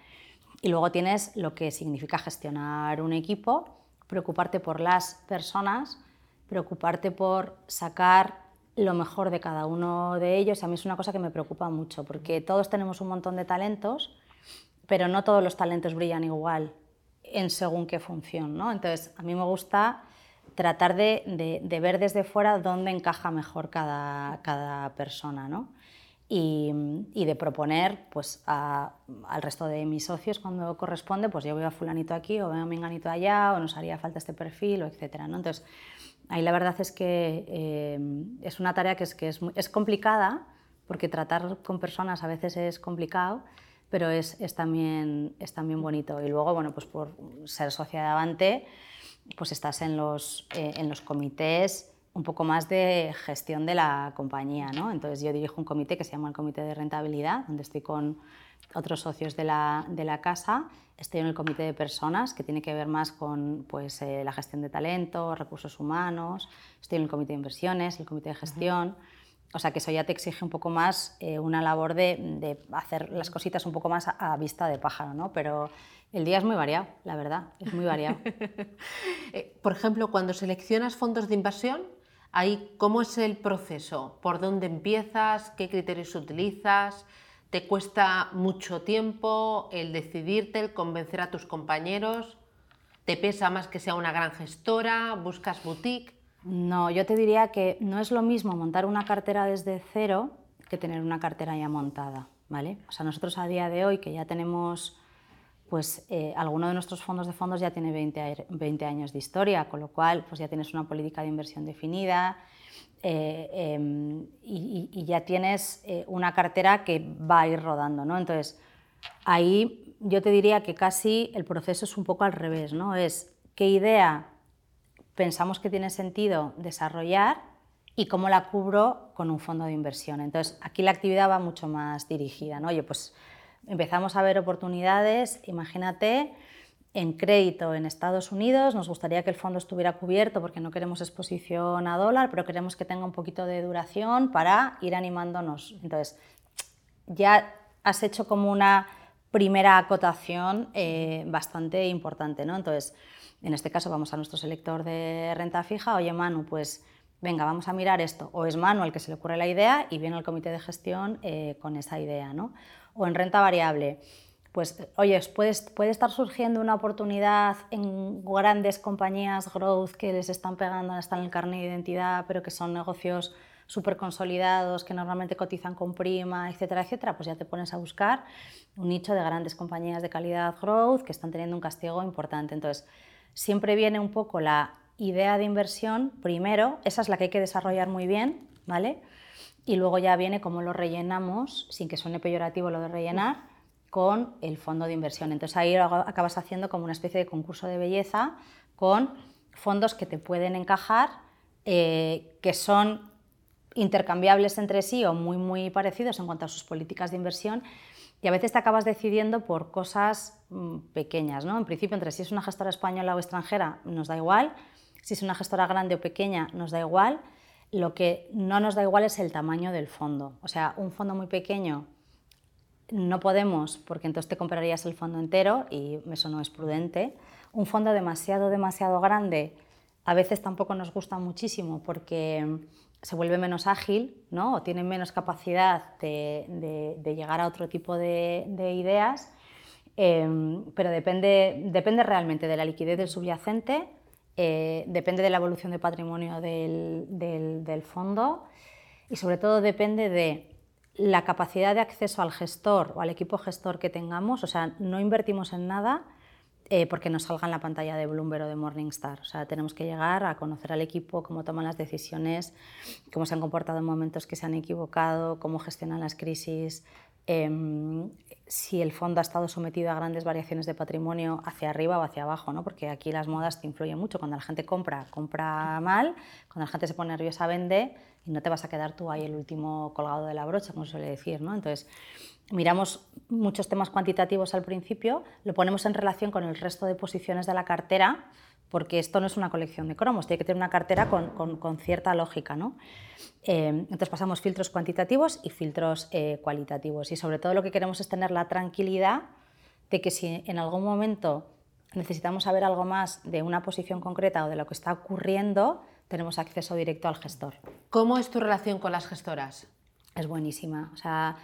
Y luego tienes lo que significa gestionar un equipo, preocuparte por las personas, preocuparte por sacar lo mejor de cada uno de ellos. a mí es una cosa que me preocupa mucho, porque todos tenemos un montón de talentos, pero no todos los talentos brillan igual en según qué función. ¿no? Entonces, a mí me gusta tratar de, ver desde fuera dónde encaja mejor cada, cada persona. ¿no? Y, de proponer pues, al resto de mis socios cuando corresponde, pues yo voy a fulanito aquí o veo a menganito allá o nos haría falta este perfil o etcétera. ¿no? Entonces, ahí la verdad es que eh, es una tarea que, es, que es complicada porque tratar con personas a veces es complicado, pero es, es, también, es también bonito. Y luego, bueno, pues por ser socia de Avante, pues estás en los, eh, en los comités un poco más de gestión de la compañía. ¿no? Entonces yo dirijo un comité que se llama el Comité de Rentabilidad, donde estoy con otros socios de la, de la casa. Estoy en el comité de personas, que tiene que ver más con pues, eh, la gestión de talento, recursos humanos. Estoy en el comité de inversiones, el comité de gestión. O sea que eso ya te exige un poco más eh, una labor de, de, hacer las cositas un poco más a, vista de pájaro, ¿no? Pero el día es muy variado, la verdad, es muy variado. <laughs> Eh, por ejemplo, cuando seleccionas fondos de inversión, ahí ¿cómo es el proceso? ¿Por dónde empiezas? ¿Qué criterios utilizas? ¿Te cuesta mucho tiempo el decidirte, el convencer a tus compañeros? ¿Te pesa más que sea una gran gestora? ¿Buscas boutique? No, yo te diría que no es lo mismo montar una cartera desde cero que tener una cartera ya montada, ¿vale? O sea, nosotros a día de hoy que ya tenemos, pues eh, alguno de nuestros fondos de fondos ya tiene 20, 20 años de historia, con lo cual pues ya tienes una política de inversión definida, eh, em, y, ya tienes eh, una cartera que va a ir rodando. ¿no? Entonces, ahí yo te diría que casi el proceso es un poco al revés, ¿no? es qué idea pensamos que tiene sentido desarrollar y cómo la cubro con un fondo de inversión. Entonces, aquí la actividad va mucho más dirigida. ¿no? Oye, pues empezamos a ver oportunidades, imagínate en crédito en Estados Unidos. Nos gustaría que el fondo estuviera cubierto porque no queremos exposición a dólar, pero queremos que tenga un poquito de duración para ir animándonos. Entonces, ya has hecho como una primera acotación eh, bastante importante. ¿no? Entonces, en este caso vamos a nuestro selector de renta fija. Oye, Manu, pues venga, vamos a mirar esto. O es Manu el que se le ocurre la idea y viene el comité de gestión eh, con esa idea. ¿no? O en renta variable pues, oye, puede, puede estar surgiendo una oportunidad en grandes compañías growth que les están pegando, están en el carnet de identidad, pero que son negocios súper consolidados, que normalmente cotizan con prima, etcétera, etcétera, pues ya te pones a buscar un nicho de grandes compañías de calidad growth que están teniendo un castigo importante. Entonces, siempre viene un poco la idea de inversión primero, esa es la que hay que desarrollar muy bien, ¿vale? Y luego ya viene cómo lo rellenamos, sin que suene peyorativo lo de rellenar, con el fondo de inversión. Entonces ahí acabas haciendo como una especie de concurso de belleza con fondos que te pueden encajar, eh, que son intercambiables entre sí o muy, muy parecidos en cuanto a sus políticas de inversión y a veces te acabas decidiendo por cosas mm, pequeñas. ¿no? En principio, entre si es una gestora española o extranjera, nos da igual. Si es una gestora grande o pequeña, nos da igual. Lo que no nos da igual es el tamaño del fondo. O sea, un fondo muy pequeño no podemos, porque entonces te comprarías el fondo entero y eso no es prudente. Un fondo demasiado, demasiado grande a veces tampoco nos gusta muchísimo porque se vuelve menos ágil ¿no? o tiene menos capacidad de, llegar a otro tipo de, ideas, em, pero depende, depende realmente de la liquidez del subyacente, eh, depende de la evolución de patrimonio del, del fondo y sobre todo depende de la capacidad de acceso al gestor o al equipo gestor que tengamos, o sea, no invertimos en nada eh, porque nos salga en la pantalla de Bloomberg o de Morningstar. O sea, tenemos que llegar a conocer al equipo, cómo toman las decisiones, cómo se han comportado en momentos que se han equivocado, cómo gestionan las crisis, em, si el fondo ha estado sometido a grandes variaciones de patrimonio hacia arriba o hacia abajo, ¿no? porque aquí las modas te influyen mucho. Cuando la gente compra, compra mal, cuando la gente se pone nerviosa, vende y no te vas a quedar tú ahí el último colgado de la brocha, como suele decir. ¿no? Entonces, miramos muchos temas cuantitativos al principio, lo ponemos en relación con el resto de posiciones de la cartera, porque esto no es una colección de cromos, tiene que tener una cartera con, cierta lógica. ¿no? Eh, entonces pasamos filtros cuantitativos y filtros eh, cualitativos y sobre todo lo que queremos es tener la tranquilidad de que si en algún momento necesitamos saber algo más de una posición concreta o de lo que está ocurriendo, tenemos acceso directo al gestor. ¿Cómo es tu relación con las gestoras? Es buenísima. O sea,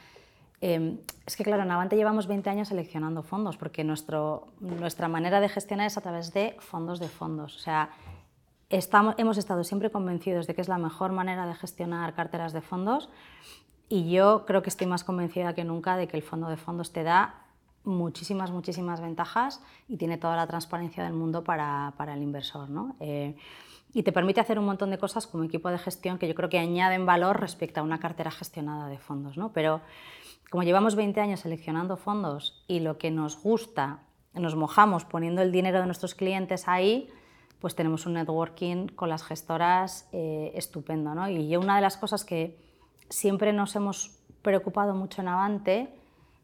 em, es que claro, en Avante llevamos 20 años seleccionando fondos porque nuestro, nuestra manera de gestionar es a través de fondos de fondos. O sea, estamos, hemos estado siempre convencidos de que es la mejor manera de gestionar carteras de fondos y yo creo que estoy más convencida que nunca de que el fondo de fondos te da muchísimas, muchísimas ventajas y tiene toda la transparencia del mundo para, para el inversor. ¿no? Eh, y te permite hacer un montón de cosas como equipo de gestión que yo creo que añaden valor respecto a una cartera gestionada de fondos. ¿no? Pero como llevamos 20 años seleccionando fondos y lo que nos gusta, nos mojamos poniendo el dinero de nuestros clientes ahí, pues tenemos un networking con las gestoras eh, estupendo. ¿no? Y una de las cosas que siempre nos hemos preocupado mucho en Avante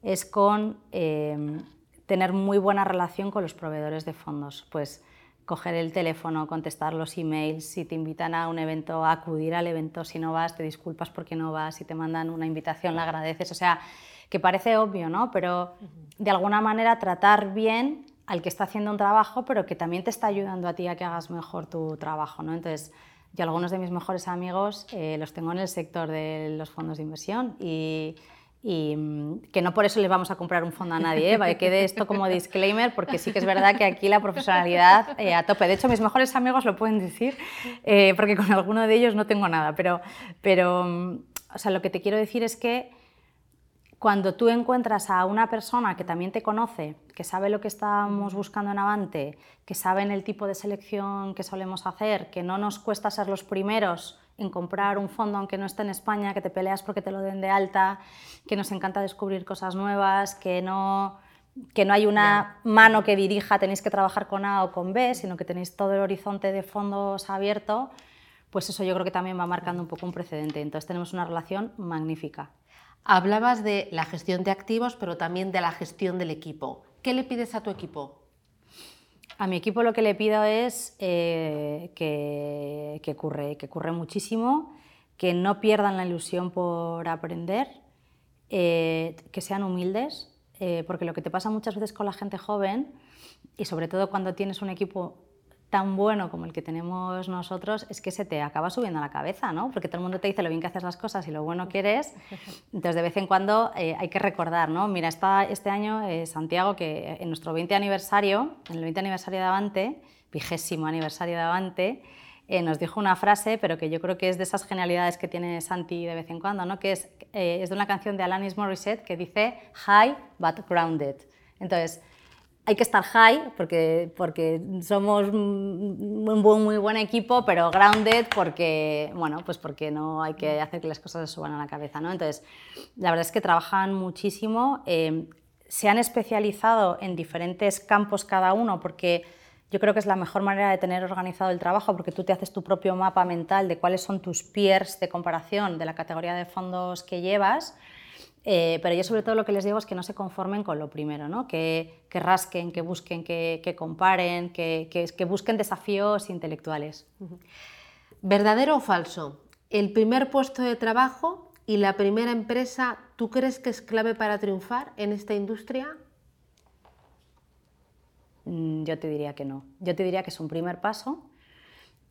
es con eh, tener muy buena relación con los proveedores de fondos. Pues coger el teléfono, contestar los emails, si te invitan a un evento, acudir al evento, si no vas, te disculpas porque no vas, si te mandan una invitación, la agradeces. O sea, que parece obvio, ¿no? Pero de alguna manera tratar bien al que está haciendo un trabajo, pero que también te está ayudando a ti a que hagas mejor tu trabajo, ¿no? Entonces, yo algunos de mis mejores amigos eh, los tengo en el sector de los fondos de inversión y y mm, que no por eso les vamos a comprar un fondo a nadie, ¿eh? quede esto como disclaimer, porque sí que es verdad que aquí la profesionalidad eh, a tope. De hecho, mis mejores amigos lo pueden decir, eh, porque con alguno de ellos no tengo nada, pero, pero mm, o sea, lo que te quiero decir es que cuando tú encuentras a una persona que también te conoce, que sabe lo que estamos buscando en Avante, que sabe el tipo de selección que solemos hacer, que no nos cuesta ser los primeros en comprar un fondo aunque no esté en España, que te peleas porque te lo den de alta, que nos encanta descubrir cosas nuevas, que no, que no hay una mano que dirija, tenéis que trabajar con A o con B, sino que tenéis todo el horizonte de fondos abierto, pues eso yo creo que también va marcando un poco un precedente. Entonces tenemos una relación magnífica. Hablabas de la gestión de activos, pero también de la gestión del equipo. ¿Qué le pides a tu equipo? A mi equipo lo que le pido es eh, que, que, curre, que curre muchísimo, que no pierdan la ilusión por aprender, eh, que sean humildes, eh, porque lo que te pasa muchas veces con la gente joven, y sobre todo cuando tienes un equipo tan bueno como el que tenemos nosotros es que se te acaba subiendo a la cabeza, ¿no? Porque todo el mundo te dice lo bien que haces las cosas y lo bueno que eres. Entonces, de vez en cuando eh, hay que recordar, ¿no? Mira, está este año eh, Santiago, que en nuestro 20 aniversario, en el 20 aniversario de Avante, vigésimo aniversario de Avante, eh, nos dijo una frase, pero que yo creo que es de esas genialidades que tiene Santi de vez en cuando, ¿no? Que es, es de una canción de Alanis Morissette que dice High but grounded. Entonces, hay que estar high porque, porque somos un buen, muy buen equipo, pero grounded porque, bueno, pues porque no hay que hacer que las cosas se suban a la cabeza. ¿no? Entonces, la verdad es que trabajan muchísimo, eh, se han especializado en diferentes campos cada uno porque yo creo que es la mejor manera de tener organizado el trabajo porque tú te haces tu propio mapa mental de cuáles son tus peers de comparación de la categoría de fondos que llevas eh, pero yo sobre todo lo que les digo es que no se conformen con lo primero, ¿no? que, que rasquen, que busquen, que, que comparen, que, que, busquen desafíos intelectuales. ¿Verdadero o falso? ¿El primer puesto de trabajo y la primera empresa, tú crees que es clave para triunfar en esta industria? Mm, yo te diría que no. Yo te diría que es un primer paso.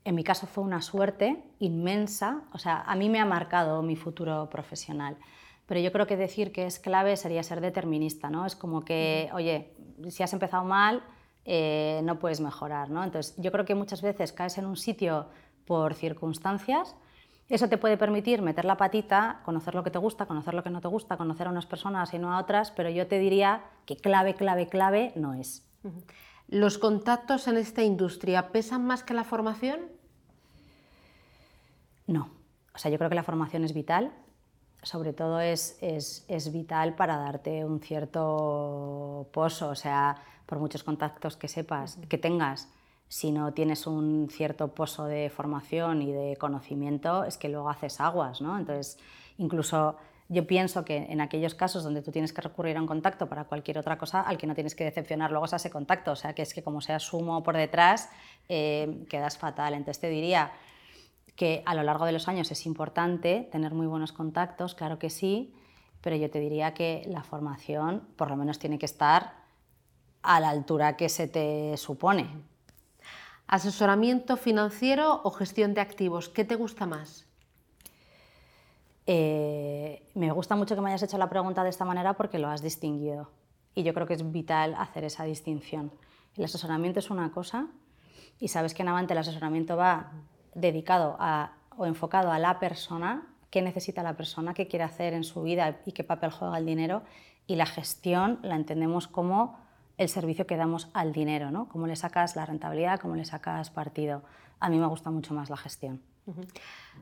En mi caso fue una suerte inmensa. O sea, a mí me ha marcado mi futuro profesional pero yo creo que decir que es clave sería ser determinista, ¿no? Es como que, oye, si has empezado mal, eh, no puedes mejorar, ¿no? Entonces, yo creo que muchas veces caes en un sitio por circunstancias, eso te puede permitir meter la patita, conocer lo que te gusta, conocer lo que no te gusta, conocer a unas personas y no a otras, pero yo te diría que clave, clave, clave no es. ¿Los contactos en esta industria pesan más que la formación? No. O sea, yo creo que la formación es vital sobre todo es, vital para darte un cierto pozo, o sea, por muchos contactos que sepas, que tengas, si no tienes un cierto pozo de formación y de conocimiento, es que luego haces aguas, ¿no? Entonces, incluso yo pienso que en aquellos casos donde tú tienes que recurrir a un contacto para cualquier otra cosa, al que no tienes que decepcionar luego es a ese contacto, o sea, que es que como sea sumo por detrás, eh, quedas fatal. Entonces te diría, que a lo largo de los años es importante tener muy buenos contactos, claro que sí, pero yo te diría que la formación por lo menos tiene que estar a la altura que se te supone. ¿Asesoramiento financiero o gestión de activos? ¿Qué te gusta más? Eh, me gusta mucho que me hayas hecho la pregunta de esta manera porque lo has distinguido y yo creo que es vital hacer esa distinción. El asesoramiento es una cosa y sabes que en Avante el asesoramiento va dedicado a, o enfocado a la persona, qué necesita la persona, qué quiere hacer en su vida y qué papel juega el dinero. Y la gestión la entendemos como el servicio que damos al dinero, ¿no? Cómo le sacas la rentabilidad, cómo le sacas partido. A mí me gusta mucho más la gestión.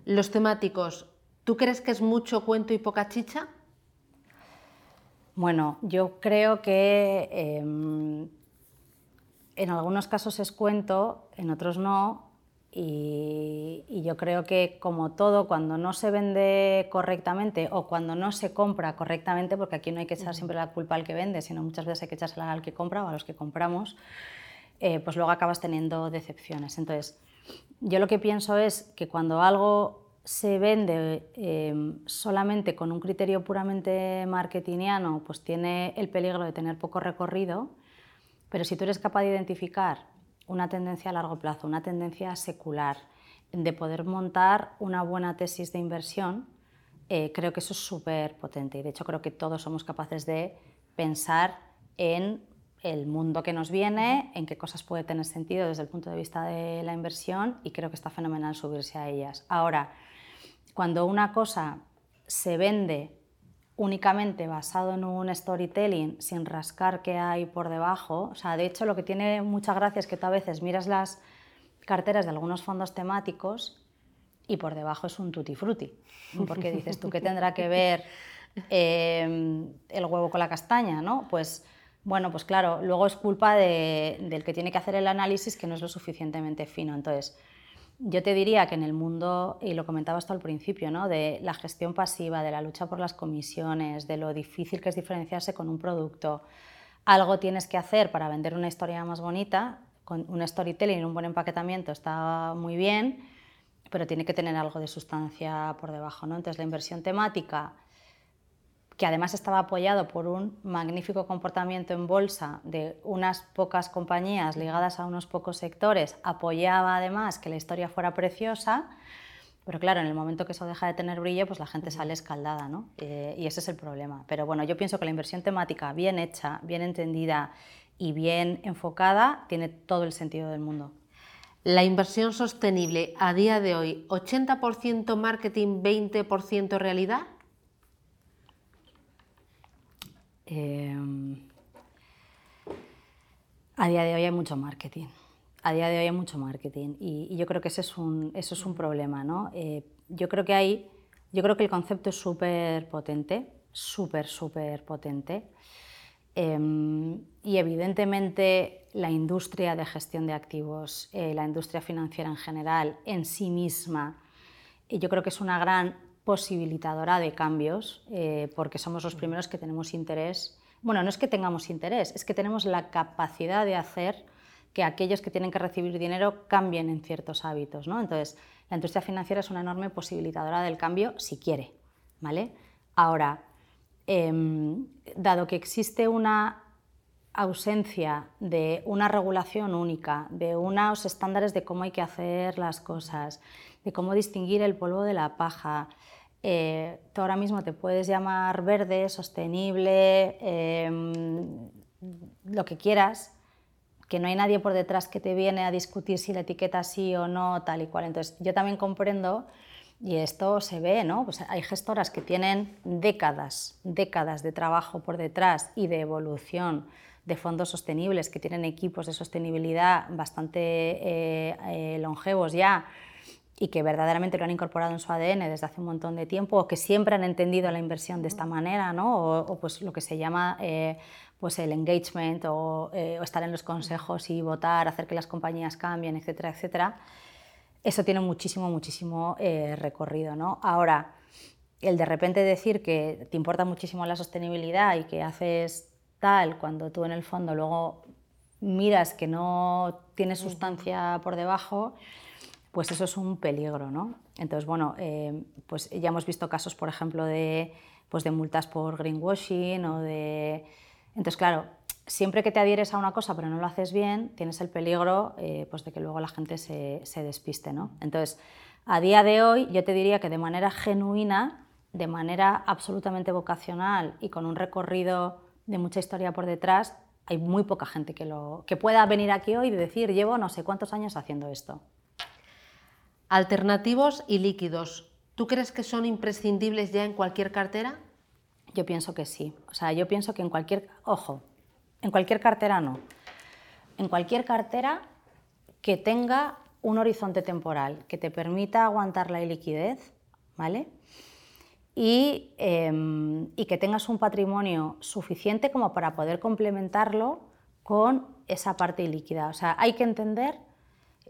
Los temáticos, ¿tú crees que es mucho cuento y poca chicha? Bueno, yo creo que em, en algunos casos es cuento, en otros no, y, yo creo que como todo, cuando no se vende correctamente o cuando no se compra correctamente, porque aquí no hay que echar siempre la culpa al que vende, sino muchas veces hay que echársela al que compra o a los que compramos, eh, pues luego acabas teniendo decepciones. Entonces, yo lo que pienso es que cuando algo se vende eh, solamente con un criterio puramente marketingiano, pues tiene el peligro de tener poco recorrido, pero si tú eres capaz de identificar una tendencia a largo plazo, una tendencia secular, de poder montar una buena tesis de inversión, eh, creo que eso es súper potente y de hecho creo que todos somos capaces de pensar en el mundo que nos viene, en qué cosas puede tener sentido desde el punto de vista de la inversión y creo que está fenomenal subirse a ellas. Ahora, cuando una cosa se vende únicamente basado en un storytelling sin rascar qué hay por debajo. O sea, de hecho, lo que tiene mucha gracia es que tú a veces miras las carteras de algunos fondos temáticos y por debajo es un tutti frutti, porque dices tú qué tendrá que ver em, el huevo con la castaña, ¿no? Pues bueno, pues claro, luego es culpa del que tiene que hacer el análisis que no es lo suficientemente fino. Entonces, yo te diría que en el mundo, y lo comentabas tú al principio, ¿no? de la gestión pasiva, de la lucha por las comisiones, de lo difícil que es diferenciarse con un producto, algo tienes que hacer para vender una historia más bonita, con un storytelling, un buen empaquetamiento está muy bien, pero tiene que tener algo de sustancia por debajo. ¿no? Entonces la inversión temática que además estaba apoyado por un magnífico comportamiento en bolsa de unas pocas compañías ligadas a unos pocos sectores, apoyaba además que la historia fuera preciosa, pero claro, en el momento que eso deja de tener brillo, pues la gente sale escaldada, ¿no? Eh, y ese es el problema. Pero bueno, yo pienso que la inversión temática bien hecha, bien entendida y bien enfocada tiene todo el sentido del mundo. La inversión sostenible a día de hoy, 80% marketing, 20% realidad. Em, a día de hoy hay mucho marketing. A día de hoy hay mucho marketing y, yo creo que ese es un, eso es un problema. ¿no? Eh, yo, creo que hay, yo creo que el concepto es súper potente, súper, súper potente. Em, y evidentemente la industria de gestión de activos, eh, la industria financiera en general, en sí misma, yo creo que es una gran posibilitadora de cambios, eh, porque somos los primeros que tenemos interés. Bueno, no es que tengamos interés, es que tenemos la capacidad de hacer que aquellos que tienen que recibir dinero cambien en ciertos hábitos. ¿no? Entonces, la industria financiera es una enorme posibilitadora del cambio si quiere. ¿vale? Ahora, em, dado que existe una ausencia de una regulación única, de unos estándares de cómo hay que hacer las cosas, de cómo distinguir el polvo de la paja. Eh, tú ahora mismo te puedes llamar verde, sostenible, em, lo que quieras, que no hay nadie por detrás que te viene a discutir si la etiqueta sí o no, tal y cual. Entonces, yo también comprendo, y esto se ve, ¿no? Pues hay gestoras que tienen décadas, décadas de trabajo por detrás y de evolución de fondos sostenibles, que tienen equipos de sostenibilidad bastante eh, eh, longevos ya, y que verdaderamente lo han incorporado en su ADN desde hace un montón de tiempo o que siempre han entendido la inversión de esta manera, ¿no? o, pues lo que se llama eh, pues el engagement o, eh, o, estar en los consejos y votar, hacer que las compañías cambien, etcétera, etcétera. Eso tiene muchísimo, muchísimo eh, recorrido. ¿no? Ahora, el de repente decir que te importa muchísimo la sostenibilidad y que haces tal cuando tú en el fondo luego miras que no tiene sustancia por debajo, pues eso es un peligro, ¿no? Entonces, bueno, eh, pues ya hemos visto casos, por ejemplo, de, pues de multas por greenwashing o de... Entonces, claro, siempre que te adhieres a una cosa pero no lo haces bien, tienes el peligro eh, pues de que luego la gente se, se, despiste, ¿no? Entonces, a día de hoy yo te diría que de manera genuina, de manera absolutamente vocacional y con un recorrido de mucha historia por detrás, hay muy poca gente que, lo, que pueda venir aquí hoy y decir, llevo no sé cuántos años haciendo esto. Alternativos y líquidos, ¿tú crees que son imprescindibles ya en cualquier cartera? Yo pienso que sí. O sea, yo pienso que en cualquier, ojo, en cualquier cartera no. En cualquier cartera que tenga un horizonte temporal que te permita aguantar la liquidez, ¿vale? Y, em, y, que tengas un patrimonio suficiente como para poder complementarlo con esa parte ilíquida. O sea, hay que entender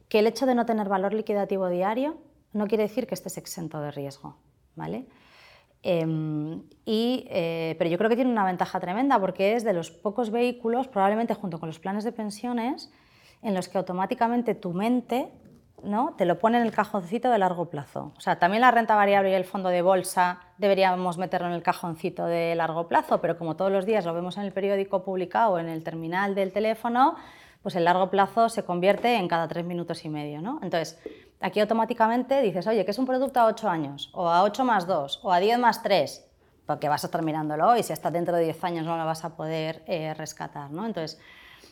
que el hecho de no tener valor liquidativo diario no quiere decir que estés exento de riesgo, ¿vale? Em, y, eh, pero yo creo que tiene una ventaja tremenda porque es de los pocos vehículos, probablemente junto con los planes de pensiones, en los que automáticamente tu mente ¿no? te lo pone en el cajoncito de largo plazo. O sea, también la renta variable y el fondo de bolsa deberíamos meterlo en el cajoncito de largo plazo, pero como todos los días lo vemos en el periódico publicado o en el terminal del teléfono, pues el largo plazo se convierte en cada tres minutos y medio. ¿no? Entonces, aquí automáticamente dices, oye, que es un producto a 8 años, o a 8 más 2, o a 10 más 3, porque vas a estar mirándolo y si hasta dentro de 10 años no lo vas a poder eh, rescatar. ¿no? Entonces,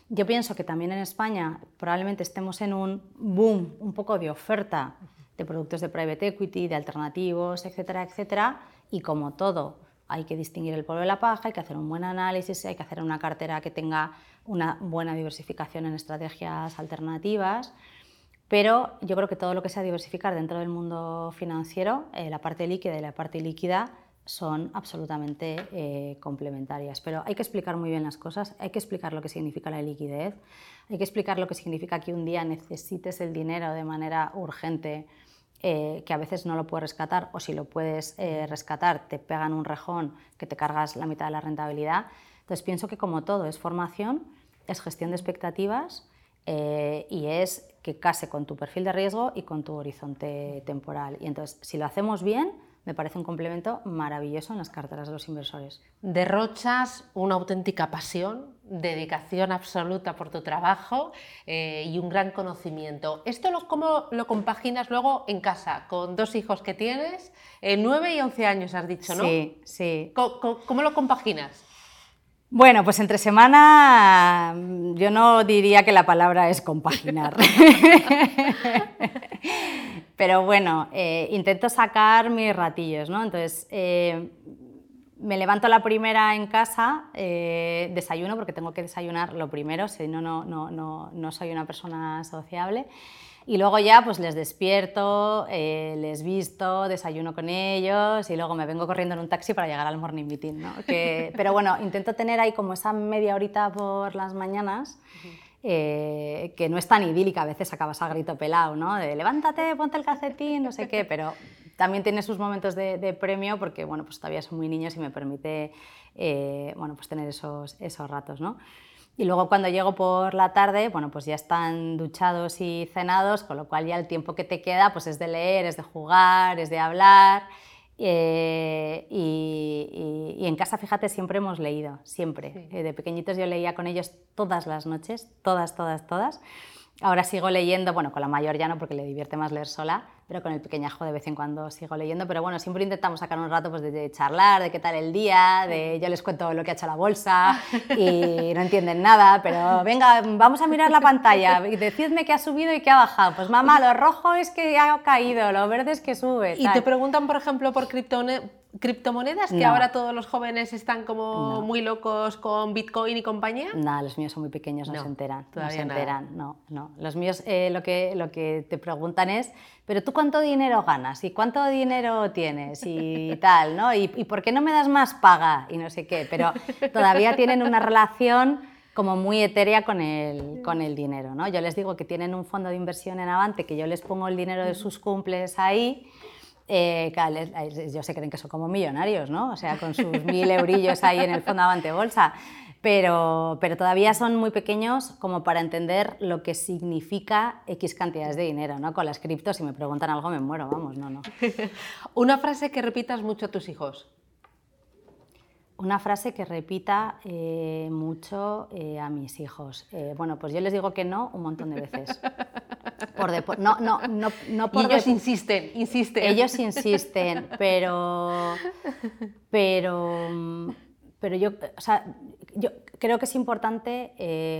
yo pienso que también en España probablemente estemos en un boom un poco de oferta de productos de private equity, de alternativos, etcétera, etcétera, y como todo, hay que distinguir el polvo de la paja, hay que hacer un buen análisis, hay que hacer una cartera que tenga una buena diversificación en estrategias alternativas. Pero yo creo que todo lo que sea diversificar dentro del mundo financiero, eh, la parte líquida y la parte líquida, son absolutamente eh, complementarias. Pero hay que explicar muy bien las cosas, hay que explicar lo que significa la liquidez, hay que explicar lo que significa que un día necesites el dinero de manera urgente, eh, que a veces no lo puedes rescatar, o si lo puedes rescatar, te pegan un rejón que te cargas la mitad de la rentabilidad. Entonces pienso que como todo es formación, es gestión de expectativas eh, y es que case con tu perfil de riesgo y con tu horizonte temporal. Y entonces, si lo hacemos bien, me parece un complemento maravilloso en las carteras de los inversores. Derrochas una auténtica pasión, dedicación absoluta por tu trabajo eh, y un gran conocimiento. ¿Esto lo, cómo lo compaginas luego en casa con dos hijos que tienes? Eh, 9 y 11 años has dicho, ¿no? Sí, sí. cómo lo compaginas? Bueno, pues entre semana yo no diría que la palabra es compaginar. <laughs> Pero bueno, eh, intento sacar mis ratillos, ¿no? Entonces, eh, me levanto la primera en casa, eh, desayuno, porque tengo que desayunar lo primero, si no, no, no, no soy una persona sociable. Y luego ya pues les despierto, eh, les visto, desayuno con ellos y luego me vengo corriendo en un taxi para llegar al morning meeting. ¿no? pero bueno, intento tener ahí como esa media horita por las mañanas. Eh, que no es tan idílica, a veces acabas a grito pelado, ¿no? De levántate, ponte el calcetín, no sé qué, pero también tiene sus momentos de, premio porque, bueno, pues todavía son muy niños y me permite, eh, bueno, pues tener esos, esos ratos, ¿no? Y luego cuando llego por la tarde, bueno, pues ya están duchados y cenados, con lo cual ya el tiempo que te queda pues es de leer, es de jugar, es de hablar. Eh, y, en casa, fíjate, siempre hemos leído, siempre. Eh, de pequeñitos yo leía con ellos todas las noches, todas, todas, todas. Ahora sigo leyendo, bueno, con la mayor ya no porque le divierte más leer sola, pero con el pequeñajo de vez en cuando sigo leyendo, pero bueno, siempre intentamos sacar un rato pues, de, charlar, de qué tal el día, de yo les cuento lo que ha hecho la bolsa <laughs> y no entienden nada, pero venga, vamos a mirar la pantalla y decidme qué ha subido y qué ha bajado. Pues mamá, lo rojo es que ha caído, lo verde es que sube. Y te preguntan, por ejemplo, por criptomonedas, que ahora todos los jóvenes están como muy locos con Bitcoin y compañía. No, los míos son muy pequeños, no, se enteran. no se enteran, no, no. Los míos eh, lo, que, lo que te preguntan es pero tú cuánto dinero ganas y cuánto dinero tienes y <laughs> tal, ¿no? ¿Y, por qué no me das más paga y no sé qué? Pero todavía tienen una relación como muy etérea con el, con el dinero, ¿no? Yo les digo que tienen un fondo de inversión en Avante, que yo les pongo el dinero de sus cumples ahí, eh, yo sé creen que son como millonarios, ¿no? O sea, con sus mil eurillos ahí en el fondo Avante Bolsa pero, pero todavía son muy pequeños como para entender lo que significa X cantidades de dinero, ¿no? Con las criptos, si me preguntan algo me muero, vamos, no, no. <laughs> Una frase que repitas mucho a tus hijos. Una frase que repita eh, mucho eh, a mis hijos. Eh, bueno, pues yo les digo que no un montón de veces. Por no, no, no, no por ellos insisten, insisten. Ellos insisten, pero, pero, pero yo, o sea, yo creo que es importante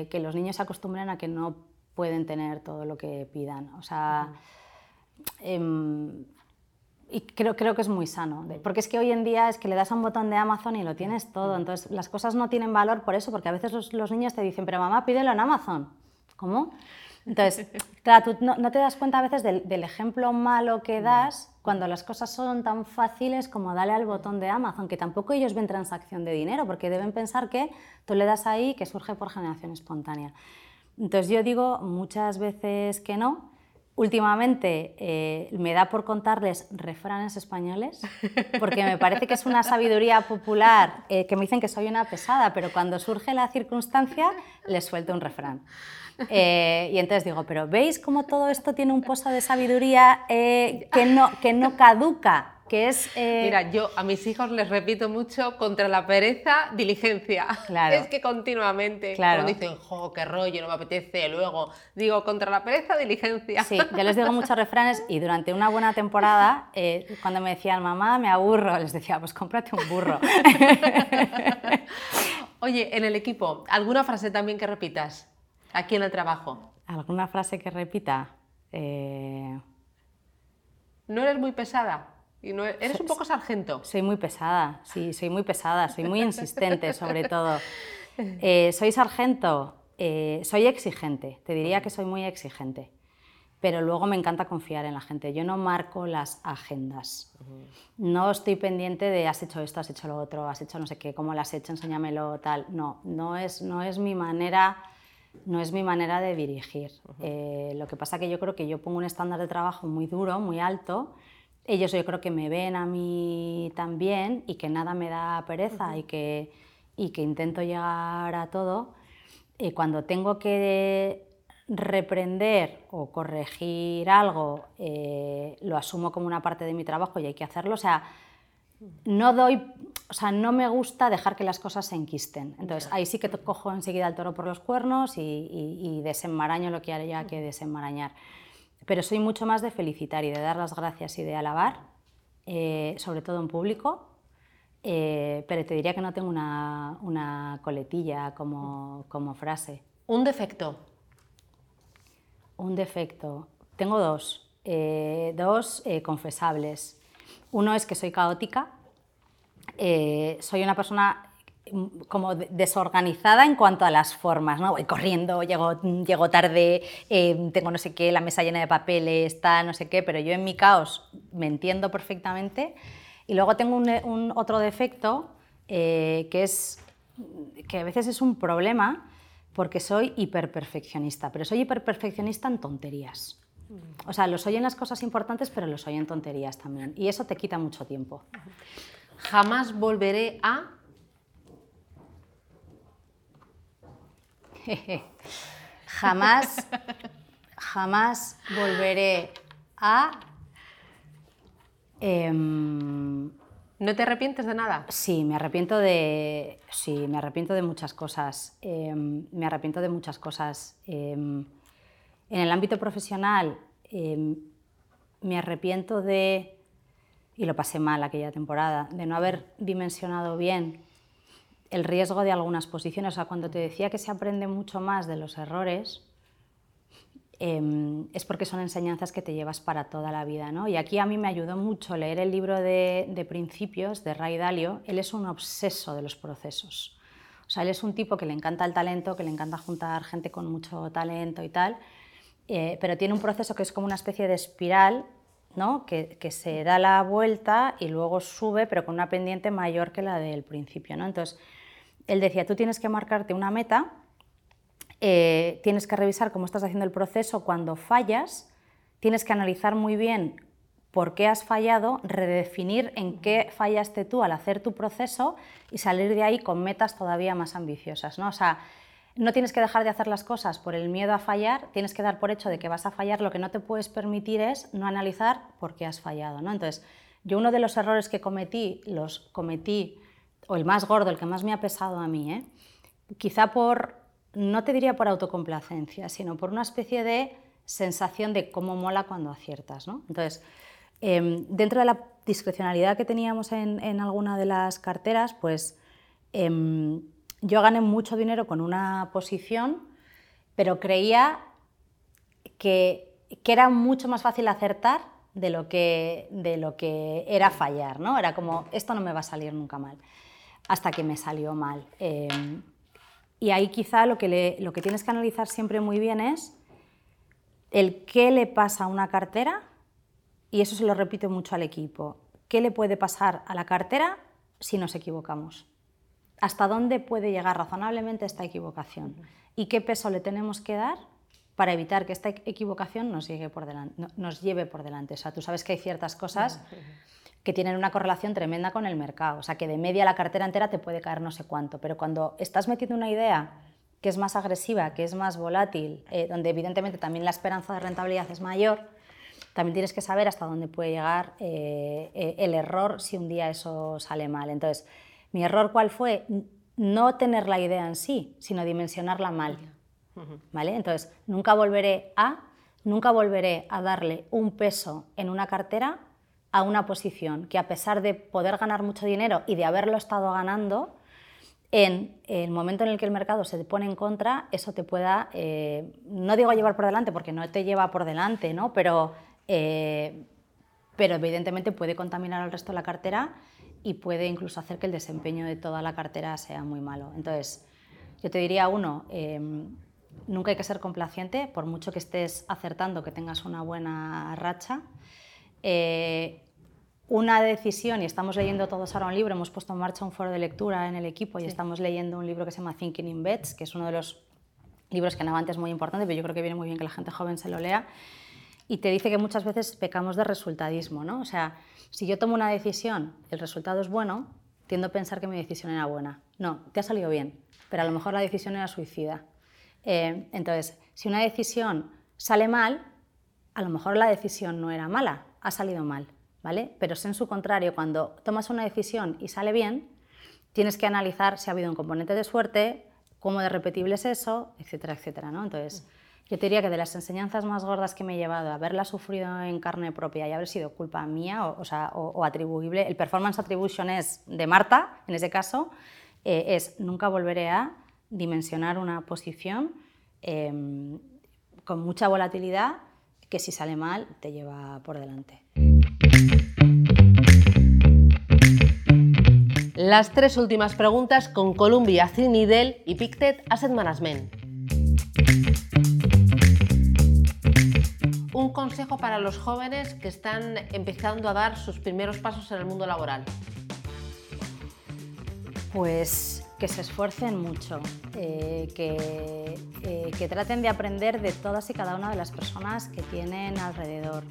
que los niños se acostumbren a que no pueden tener todo lo que pidan. O sea, y creo, creo que es muy sano, porque es que hoy en día es que le das a un botón de Amazon y lo tienes todo, entonces las cosas no tienen valor por eso, porque a veces los, niños te dicen, pero mamá, pídelo en Amazon. ¿Cómo? Entonces, <laughs> claro, tú no, te das cuenta a veces del, ejemplo malo que das cuando las cosas son tan fáciles como darle al botón de Amazon, que tampoco ellos ven transacción de dinero, porque deben pensar que tú le das ahí que surge por generación espontánea. Entonces yo digo muchas veces que no, Últimamente eh, me da por contarles refranes españoles, porque me parece que es una sabiduría popular eh, que me dicen que soy una pesada, pero cuando surge la circunstancia les suelto un refrán. Eh, y entonces digo, pero ¿veis cómo todo esto tiene un pozo de sabiduría que, no, que no caduca? Que es... Eh, Mira, yo a mis hijos les repito mucho, contra la pereza, diligencia. Claro. <laughs> Es que continuamente, claro. cuando dicen, jo, qué rollo, no me apetece, luego digo, contra la pereza, diligencia. Sí, yo les digo muchos refranes y durante una buena temporada, eh, cuando me decían, mamá, me aburro, les decía, pues cómprate un burro. <laughs> Oye, en el equipo, ¿alguna frase también que repitas aquí en el trabajo? ¿Alguna frase que repita? Eh, ¿No eres muy pesada? Y no, eres un poco sargento. Soy muy pesada, sí, soy muy pesada, soy muy <laughs> insistente sobre todo. Eh, soy sargento, eh, soy exigente, te diría que soy muy exigente, pero luego me encanta confiar en la gente. Yo no marco las agendas, no estoy pendiente de has hecho esto, has hecho lo otro, has hecho no sé qué, cómo lo has hecho, enséñamelo, tal. No, no es, no es mi manera no es mi manera de dirigir. Eh, lo que pasa que yo creo que yo pongo un estándar de trabajo muy duro, muy alto, ellos yo creo que me ven a mí también y que nada me da pereza y, que, y que intento llegar a todo. Y cuando tengo que reprender o corregir algo, eh, lo asumo como una parte de mi trabajo y hay que hacerlo. O sea, no doy, o sea, no me gusta dejar que las cosas se enquisten. Entonces, ahí sí que cojo enseguida el toro por los cuernos y, y, y desenmaraño lo que haya que desenmarañar pero soy mucho más de felicitar y de dar las gracias y de alabar, eh, sobre todo en público, eh, pero te diría que no tengo una, coletilla como, frase. ¿Un defecto? Un defecto. Tengo dos, eh, dos confesables. Uno es que soy caótica. soy una persona como desorganizada en cuanto a las formas, ¿no? Voy corriendo, llego, llego tarde, eh, tengo no sé qué, la mesa llena de papeles, está no sé qué, pero yo en mi caos me entiendo perfectamente. Y luego tengo un, otro defecto eh, que es que a veces es un problema porque soy hiperperfeccionista, pero soy hiperperfeccionista en tonterías. O sea, lo soy en las cosas importantes, pero lo soy en tonterías también. Y eso te quita mucho tiempo. Jamás volveré a jamás, jamás volveré a... Em, ¿No te arrepientes de nada? Sí, me arrepiento de, sí, me arrepiento de muchas cosas. Em, me arrepiento de muchas cosas. Em, en el ámbito profesional, me arrepiento de, y lo pasé mal aquella temporada, de no haber dimensionado bien el riesgo de algunas posiciones. O cuando te decía que se aprende mucho más de los errores, em, es porque son enseñanzas que te llevas para toda la vida. ¿no? Y aquí a mí me ayudó mucho leer el libro de, Principios de Ray Dalio. Él es un obseso de los procesos. O sea, él es un tipo que le encanta el talento, que le encanta juntar gente con mucho talento y tal, eh, pero tiene un proceso que es como una especie de espiral ¿no? que, que, se da la vuelta y luego sube, pero con una pendiente mayor que la del principio. ¿no? Entonces, él decía, tú tienes que marcarte una meta, eh, tienes que revisar cómo estás haciendo el proceso cuando fallas, tienes que analizar muy bien por qué has fallado, redefinir en qué fallaste tú al hacer tu proceso y salir de ahí con metas todavía más ambiciosas. ¿no? O sea, no tienes que dejar de hacer las cosas por el miedo a fallar, tienes que dar por hecho de que vas a fallar, lo que no te puedes permitir es no analizar por qué has fallado. ¿no? Entonces, yo uno de los errores que cometí, los cometí o el más gordo, el que más me ha pesado a mí, ¿eh? quizá por, no te diría por autocomplacencia, sino por una especie de sensación de cómo mola cuando aciertas. ¿no? Entonces, em, dentro de la discrecionalidad que teníamos en, alguna de las carteras, pues em, yo gané mucho dinero con una posición, pero creía que, que era mucho más fácil acertar de lo que, de lo que era fallar, ¿no? Era como, esto no me va a salir nunca mal hasta que me salió mal. Em, y ahí quizá lo que, lo que tienes que analizar siempre muy bien es el qué le pasa a una cartera y eso se lo repito mucho al equipo, ¿qué le puede pasar a la cartera si nos equivocamos? ¿Hasta dónde puede llegar razonablemente esta equivocación? ¿Y qué peso le tenemos que dar para evitar que esta equivocación nos, por delante, nos lleve por delante? O sea, tú sabes que hay ciertas cosas que tienen una correlación tremenda con el mercado. O sea, que de media la cartera entera te puede caer no sé cuánto, pero cuando estás metiendo una idea que es más agresiva, que es más volátil, eh, donde evidentemente también la esperanza de rentabilidad es mayor, también tienes que saber hasta dónde puede llegar eh, eh, el error si un día eso sale mal. Entonces, mi error cuál fue? No tener la idea en sí, sino dimensionarla mal. ¿Vale? Entonces, nunca volveré a, nunca volveré a darle un peso en una cartera a una posición que a pesar de poder ganar mucho dinero y de haberlo estado ganando, en el momento en el que el mercado se te pone en contra, eso te pueda, eh, no digo llevar por delante porque no te lleva por delante, ¿no? pero, eh, pero evidentemente puede contaminar al resto de la cartera y puede incluso hacer que el desempeño de toda la cartera sea muy malo. Entonces, yo te diría, uno, em, nunca hay que ser complaciente, por mucho que estés acertando, que tengas una buena racha. Eh, una decisión, y estamos leyendo todos ahora un libro, hemos puesto en marcha un foro de lectura en el equipo y estamos leyendo un libro que se llama Thinking in Bets, que es uno de los libros que Navante es muy importante, pero yo creo que viene muy bien que la gente joven se lo lea, y te dice que muchas veces pecamos de resultadismo, ¿no? O sea, si yo tomo una decisión, el resultado es bueno, tiendo a pensar que mi decisión era buena. No, te ha salido bien, pero a lo mejor la decisión era suicida. Eh, entonces, si una decisión sale mal, a lo mejor la decisión no era mala, ha salido mal, ¿vale? Pero es en su contrario, cuando tomas una decisión y sale bien, tienes que analizar si ha habido un componente de suerte, cómo de repetible es eso, etcétera, etcétera, ¿no? Entonces, yo te diría que de las enseñanzas más gordas que me he llevado, haberla sufrido en carne propia y haber sido culpa mía o, sea, o, atribuible, el performance attribution es de Marta, en ese caso, eh, es nunca volveré a dimensionar una posición em, con mucha volatilidad que si sale mal te lleva por delante. Las tres últimas preguntas con Columbia, Cinidel y Pictet Asset Management. un consejo para los jóvenes que están empezando a dar sus primeros pasos en el mundo laboral? Pues que se esfuercen mucho, eh, eh, que, traten de aprender de todas y cada una de las personas que tienen alrededor,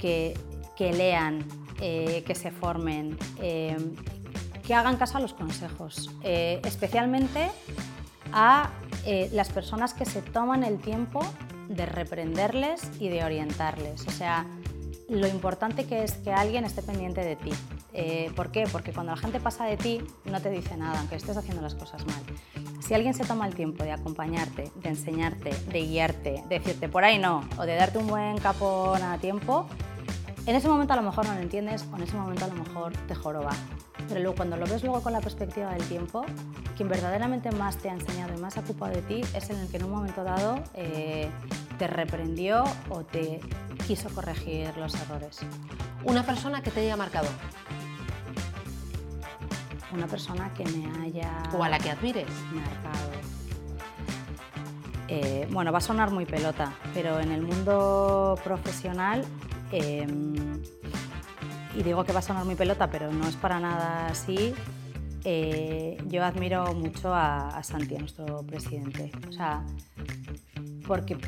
que, lean, eh, que se formen, que hagan caso a los consejos, especialmente a las personas que se toman el tiempo de reprenderles y de orientarles. O sea, lo importante que es que alguien esté pendiente de ti. Eh, ¿Por qué? Porque cuando la gente pasa de ti no te dice nada, aunque estés haciendo las cosas mal. Si alguien se toma el tiempo de acompañarte, de enseñarte, de guiarte, de decirte por ahí no, o de darte un buen capón a tiempo, en ese momento a lo mejor no lo entiendes o en ese momento a lo mejor te joroba. Pero luego, cuando lo ves luego con la perspectiva del tiempo, quien verdaderamente más te ha enseñado y más ha ocupado de ti es en el que en un momento dado eh, te reprendió o te quiso corregir los errores. Una persona que te haya marcado. Una persona que me haya... O a la que admires. Marcado. Eh, bueno, va a sonar muy pelota, pero en el mundo profesional em, y digo que va a sonar muy pelota, pero no es para nada así. Eh, yo admiro mucho a, Santi, a nuestro presidente. O sea, porque,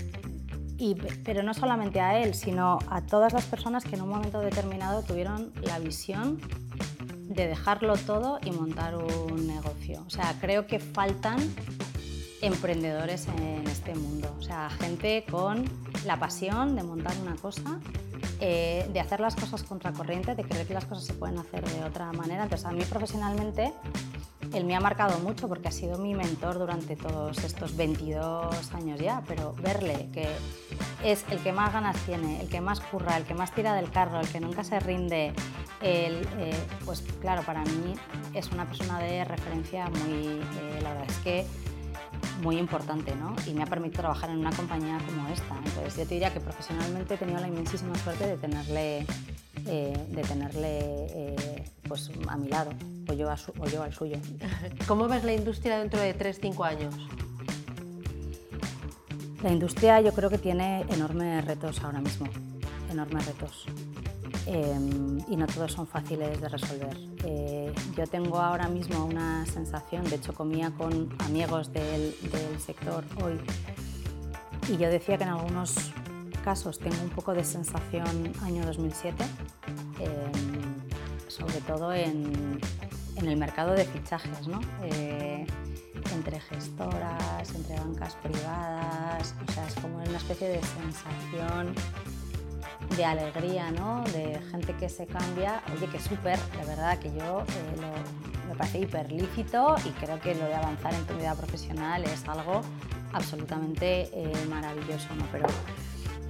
pero no solamente a él, sino a todas las personas que en un momento determinado tuvieron la visión de dejarlo todo y montar un negocio. O sea, creo que faltan emprendedores en este mundo. O sea, gente con la pasión de montar una cosa eh, de hacer las cosas contracorriente, de creer que las cosas se pueden hacer de otra manera. Entonces, a mí profesionalmente, él me ha marcado mucho porque ha sido mi mentor durante todos estos 22 años ya, pero verle que es el que más ganas tiene, el que más curra, el que más tira del carro, el que nunca se rinde, eh, pues claro, para mí es una persona de referencia muy, eh, la verdad es que muy importante ¿no? y me ha permitido trabajar en una compañía como esta. Entonces yo te diría que profesionalmente he tenido la inmensísima suerte de tenerle, eh, de tenerle eh, pues, a mi lado o yo, o yo al suyo. <laughs> ¿Cómo ves la industria dentro de 3-5 años? La industria yo creo que tiene enormes retos ahora mismo, enormes retos. Em, y no todos son fáciles de resolver. Eh, yo tengo ahora mismo una sensación, de hecho comía con amigos del, sector hoy y yo decía que en algunos casos tengo un poco de sensación año 2007, em, sobre todo en, en, el mercado de fichajes, ¿no? Eh, entre gestoras, entre bancas privadas, o sea, es como una especie de sensación de alegría, ¿no? De gente que se cambia, oye, que súper, de verdad, que yo eh, me parece hiper lícito y creo que lo de avanzar en tu vida profesional es algo absolutamente eh, maravilloso, ¿no? Pero,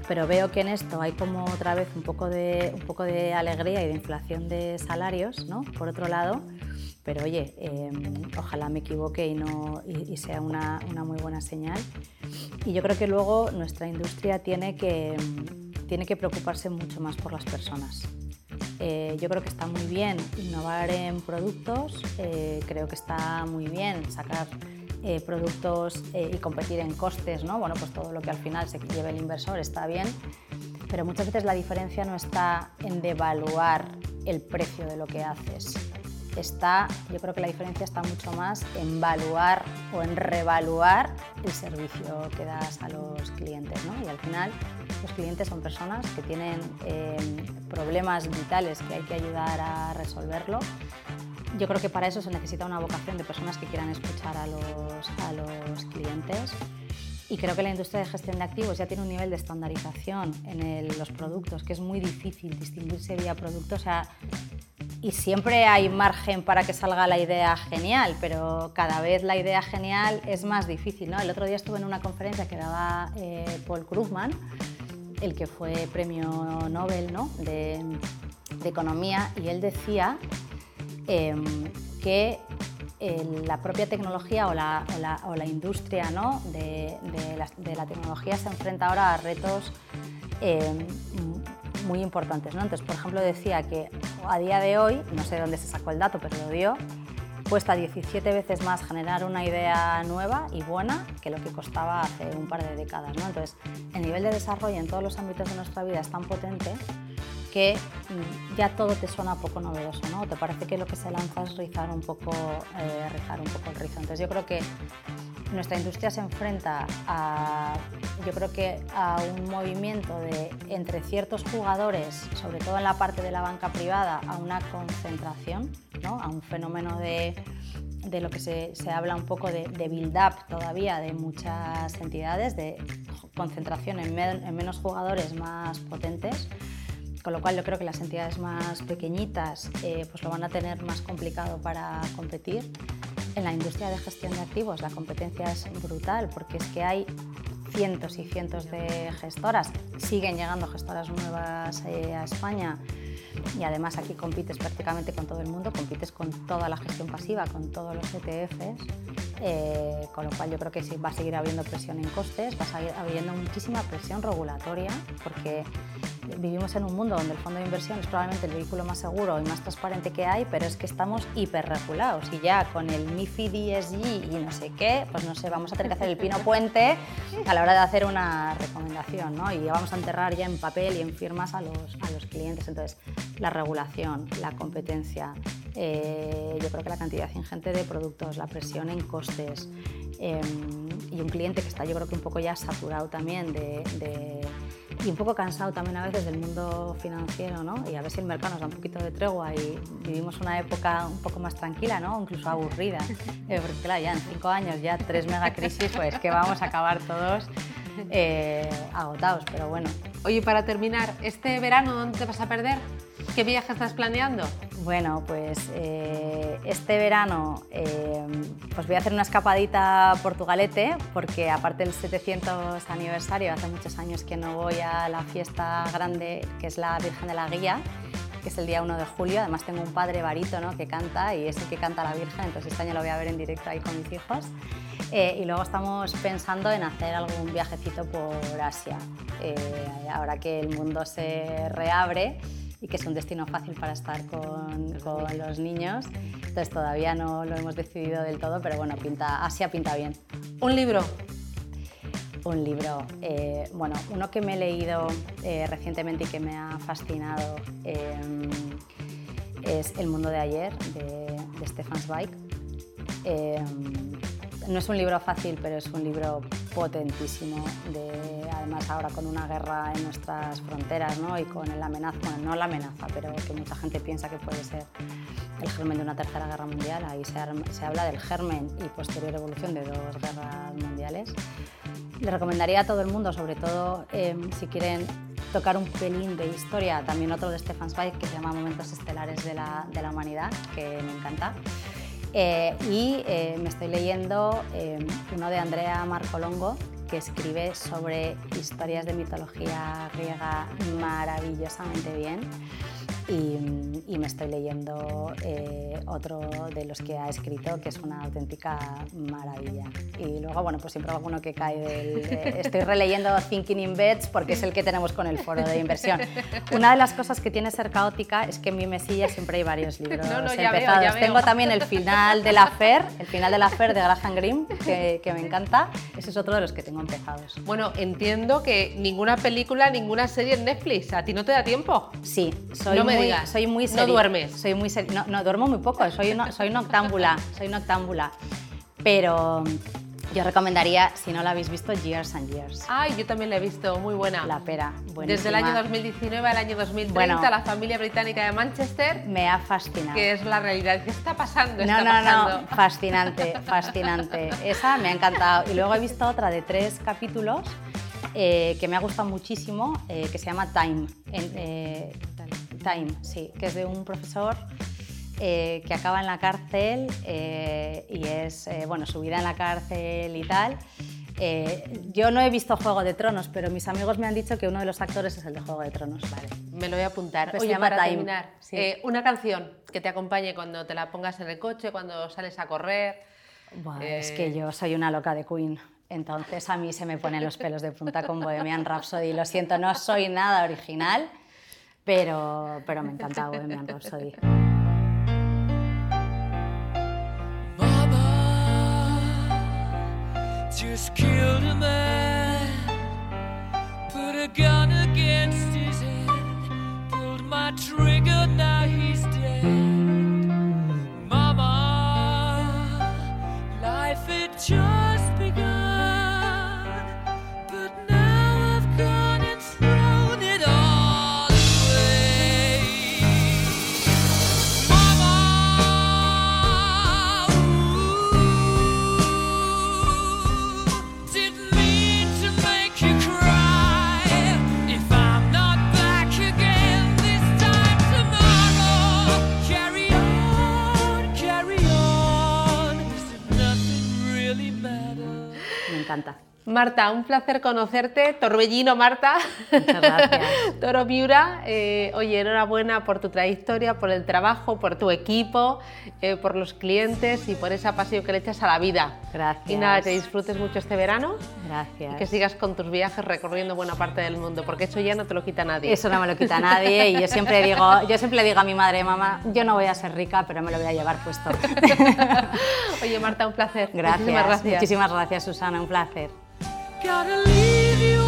pero veo que en esto hay como otra vez un poco de, un poco de alegría y de inflación de salarios, ¿no? Por otro lado, pero oye, em, ojalá me equivoque y, no, y, sea una, una, muy buena señal. Y yo creo que luego nuestra industria tiene que, tiene que preocuparse mucho más por las personas. Eh, yo creo que está muy bien innovar en productos, eh, creo que está muy bien sacar eh, productos y competir en costes, ¿no? Bueno, pues todo lo que al final se lleve el inversor está bien, pero muchas veces la diferencia no está en devaluar el precio de lo que haces, está, yo creo que la diferencia está mucho más en evaluar o en revaluar el servicio que das a los clientes. ¿no? Y al final los clientes son personas que tienen eh, problemas vitales que hay que ayudar a resolverlo. Yo creo que para eso se necesita una vocación de personas que quieran escuchar a los, a los clientes. Y creo que la industria de gestión de activos ya tiene un nivel de estandarización en los productos que es muy difícil distinguirse vía producto. O sea, y siempre hay margen para que salga la idea genial, pero cada vez la idea genial es más difícil. ¿no? El otro día estuve en una conferencia que daba eh, Paul Krugman, el que fue premio Nobel ¿no? de, Economía, y él decía em, que la propia tecnología o la, o la, industria ¿no? de, de, la, tecnología se enfrenta ahora a retos em, muy importantes. ¿no? Entonces, por ejemplo, decía que a día de hoy, no sé dónde se sacó el dato, pero lo dio, cuesta 17 veces más generar una idea nueva y buena que lo que costaba hace un par de décadas. ¿no? Entonces, el nivel de desarrollo en todos los ámbitos de nuestra vida es tan potente que mm, ya todo te suena poco novedoso, ¿no? Te parece que lo que se lanza es rizar un poco, eh, rizar un poco el rizo. Entonces yo creo que nuestra industria se enfrenta a, yo creo que a un movimiento de entre ciertos jugadores, sobre todo en la parte de la banca privada, a una concentración, ¿no? a un fenómeno de, de lo que se, se, habla un poco de, de build-up todavía de muchas entidades, de concentración en, en menos jugadores más potentes con lo cual yo creo que las entidades más pequeñitas eh, pues lo van a tener más complicado para competir. En la industria de gestión de activos la competencia es brutal porque es que hay cientos y cientos de gestoras, siguen llegando gestoras nuevas eh, a España. Y además aquí compites prácticamente con todo el mundo, compites con toda la gestión pasiva, con todos los ETFs, eh, con lo cual yo creo que sí va a seguir habiendo presión en costes, va a seguir habiendo muchísima presión regulatoria porque vivimos en un mundo donde el fondo de inversión es probablemente el vehículo más seguro y más transparente que hay, pero es que estamos hiperregulados y ya con el MIFID ESG y no sé qué, pues no sé, vamos a tener que hacer el pino <laughs> puente a la hora de hacer una recomendación, ¿no? Y vamos a enterrar ya en papel y en firmas a los, a los clientes. Entonces, la regulación, la competencia, eh, yo creo que la cantidad ingente de productos, la presión en costes em, y un cliente que está yo creo que un poco ya saturado también de y un poco cansado también a veces del mundo financiero, ¿no? Y a ver si el mercado nos da un poquito de tregua y vivimos una época un poco más tranquila, ¿no? Incluso aburrida. <laughs> Eh, porque claro, ya en cinco años, ya tres megacrisis, pues que vamos a acabar todos eh, agotados, pero bueno. Oye, para terminar, ¿este verano dónde te vas a perder? ¿Qué viaje estás planeando? Bueno, pues eh, este verano eh, pues voy a hacer una escapadita a Portugalete porque aparte del 700 aniversario, hace muchos años que no voy a la fiesta grande que es la Virgen de la Guía, que es el día 1 de julio. Además tengo un padre barítono que canta y es el que canta la Virgen, entonces este año lo voy a ver en directo ahí con mis hijos. Eh, y luego estamos pensando en hacer algún viajecito por Asia, ahora que el mundo se reabre y que es un destino fácil para estar con, con, los niños. Entonces todavía no lo hemos decidido del todo, pero bueno, pinta, Asia pinta bien. ¿Un libro? Un libro, eh, bueno, uno que me he leído eh, recientemente y que me ha fascinado em, es El mundo de ayer de, de Stefan Zweig. Em, no es un libro fácil, pero es un libro potentísimo, de, además ahora con una guerra en nuestras fronteras ¿no? y con la amenaza, bueno, no la amenaza, pero que mucha gente piensa que puede ser el germen de una tercera guerra mundial, ahí se, se habla del germen y posterior evolución de dos guerras mundiales. Le recomendaría a todo el mundo, sobre todo em, si quieren tocar un pelín de historia, también otro de Stefan Zweig que se llama Momentos Estelares de la, de la Humanidad, que me encanta. Eh, y eh, me estoy leyendo em, uno de Andrea Marcolongo, que escribe sobre historias de mitología griega maravillosamente bien y, me estoy leyendo eh, otro de los que ha escrito que es una auténtica maravilla. Y luego, bueno, pues siempre alguno que cae del... estoy releyendo Thinking in Beds porque es el que tenemos con el foro de inversión. Una de las cosas que tiene ser caótica es que en mi mesilla siempre hay varios libros no, no, ya empezados. Veo, Tengo también el final de la Fer, el final de la Fer de Graham Greene, que, que me encanta. Ese es otro de los que tengo empezados. Bueno, entiendo que ninguna película, ninguna serie en Netflix, ¿a ti no te da tiempo? Sí, soy soy muy No duermes. Soy muy no, no, duermo muy poco, soy, soy noctámbula, soy noctámbula. Pero yo recomendaría, si no la habéis visto, Years and Years. Ay, yo también la he visto, muy buena. La pera, buenísima. Desde el año 2019 al año 2030, la familia británica de Manchester. Me ha fascinado. Que es la realidad. ¿Qué está pasando? No, no, no, fascinante, fascinante. Esa me ha encantado. Y luego he visto otra de tres capítulos eh, que me ha gustado muchísimo, eh, que se llama Time. Eh, Time, sí, que es de un profesor que acaba en la cárcel y es, bueno, su vida en la cárcel y tal. yo no he visto Juego de Tronos, pero mis amigos me han dicho que uno de los actores es el de Juego de Tronos. Vale, me lo voy a apuntar. Pues Oye, para terminar, una canción que te acompañe cuando te la pongas en el coche, cuando sales a correr. es que yo soy una loca de Queen. Entonces a mí se me ponen los pelos de punta con Bohemian Rhapsody. Lo siento, no soy nada original, pero, pero me encanta Bohemian Rhapsody. just killed a man, put a gun against his head, pulled my trigger, now he's dead. Mama, life it just Marta, un placer conocerte. Torbellino, Marta. Muchas gracias. <laughs> Toro Miura, eh, oye, enhorabuena por tu trayectoria, por el trabajo, por tu equipo, eh, por los clientes y por esa pasión que le echas a la vida. Gracias. Y nada, que disfrutes mucho este verano. Gracias. Y que sigas con tus viajes recorriendo buena parte del mundo, porque eso ya no te lo quita nadie. Eso no me lo quita nadie y yo siempre <laughs> digo, yo siempre digo a mi madre, mamá, yo no voy a ser rica, pero me lo voy a llevar puesto. <laughs> oye, Marta, un placer. Gracias. Muchísimas gracias. Muchísimas gracias, Susana, un placer. Gotta leave you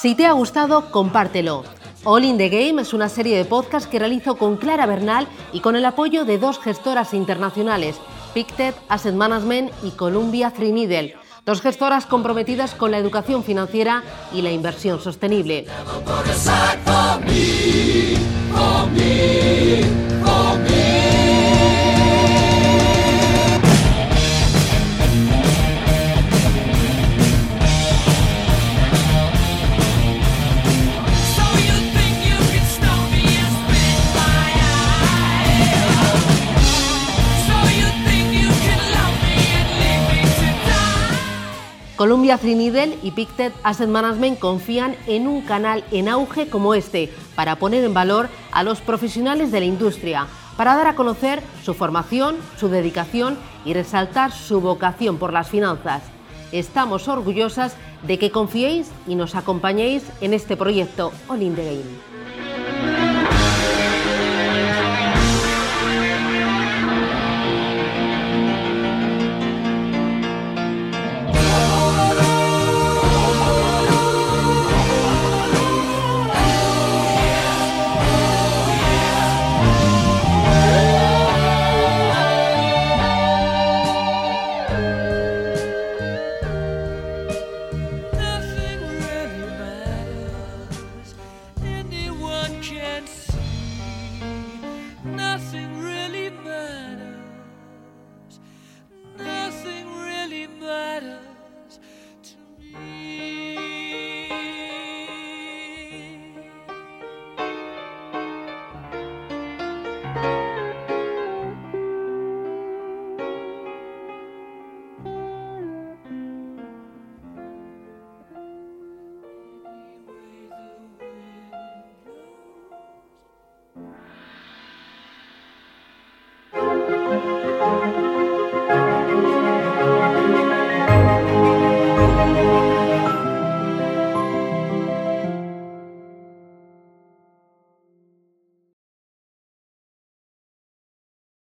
Si te ha gustado, compártelo. All in the Game es una serie de podcasts que realizo con Clara Bernal y con el apoyo de dos gestoras internacionales, Pictet Asset Management y Columbia Threadneedle, dos gestoras comprometidas con la educación financiera y la inversión sostenible. So Columbia Threadneedle y Pictet Asset Management confían en un canal en auge como este para poner en valor a los profesionales de la industria, para dar a conocer su formación, su dedicación y resaltar su vocación por las finanzas. Estamos orgullosas de que confiéis y nos acompañéis en este proyecto All in the Game.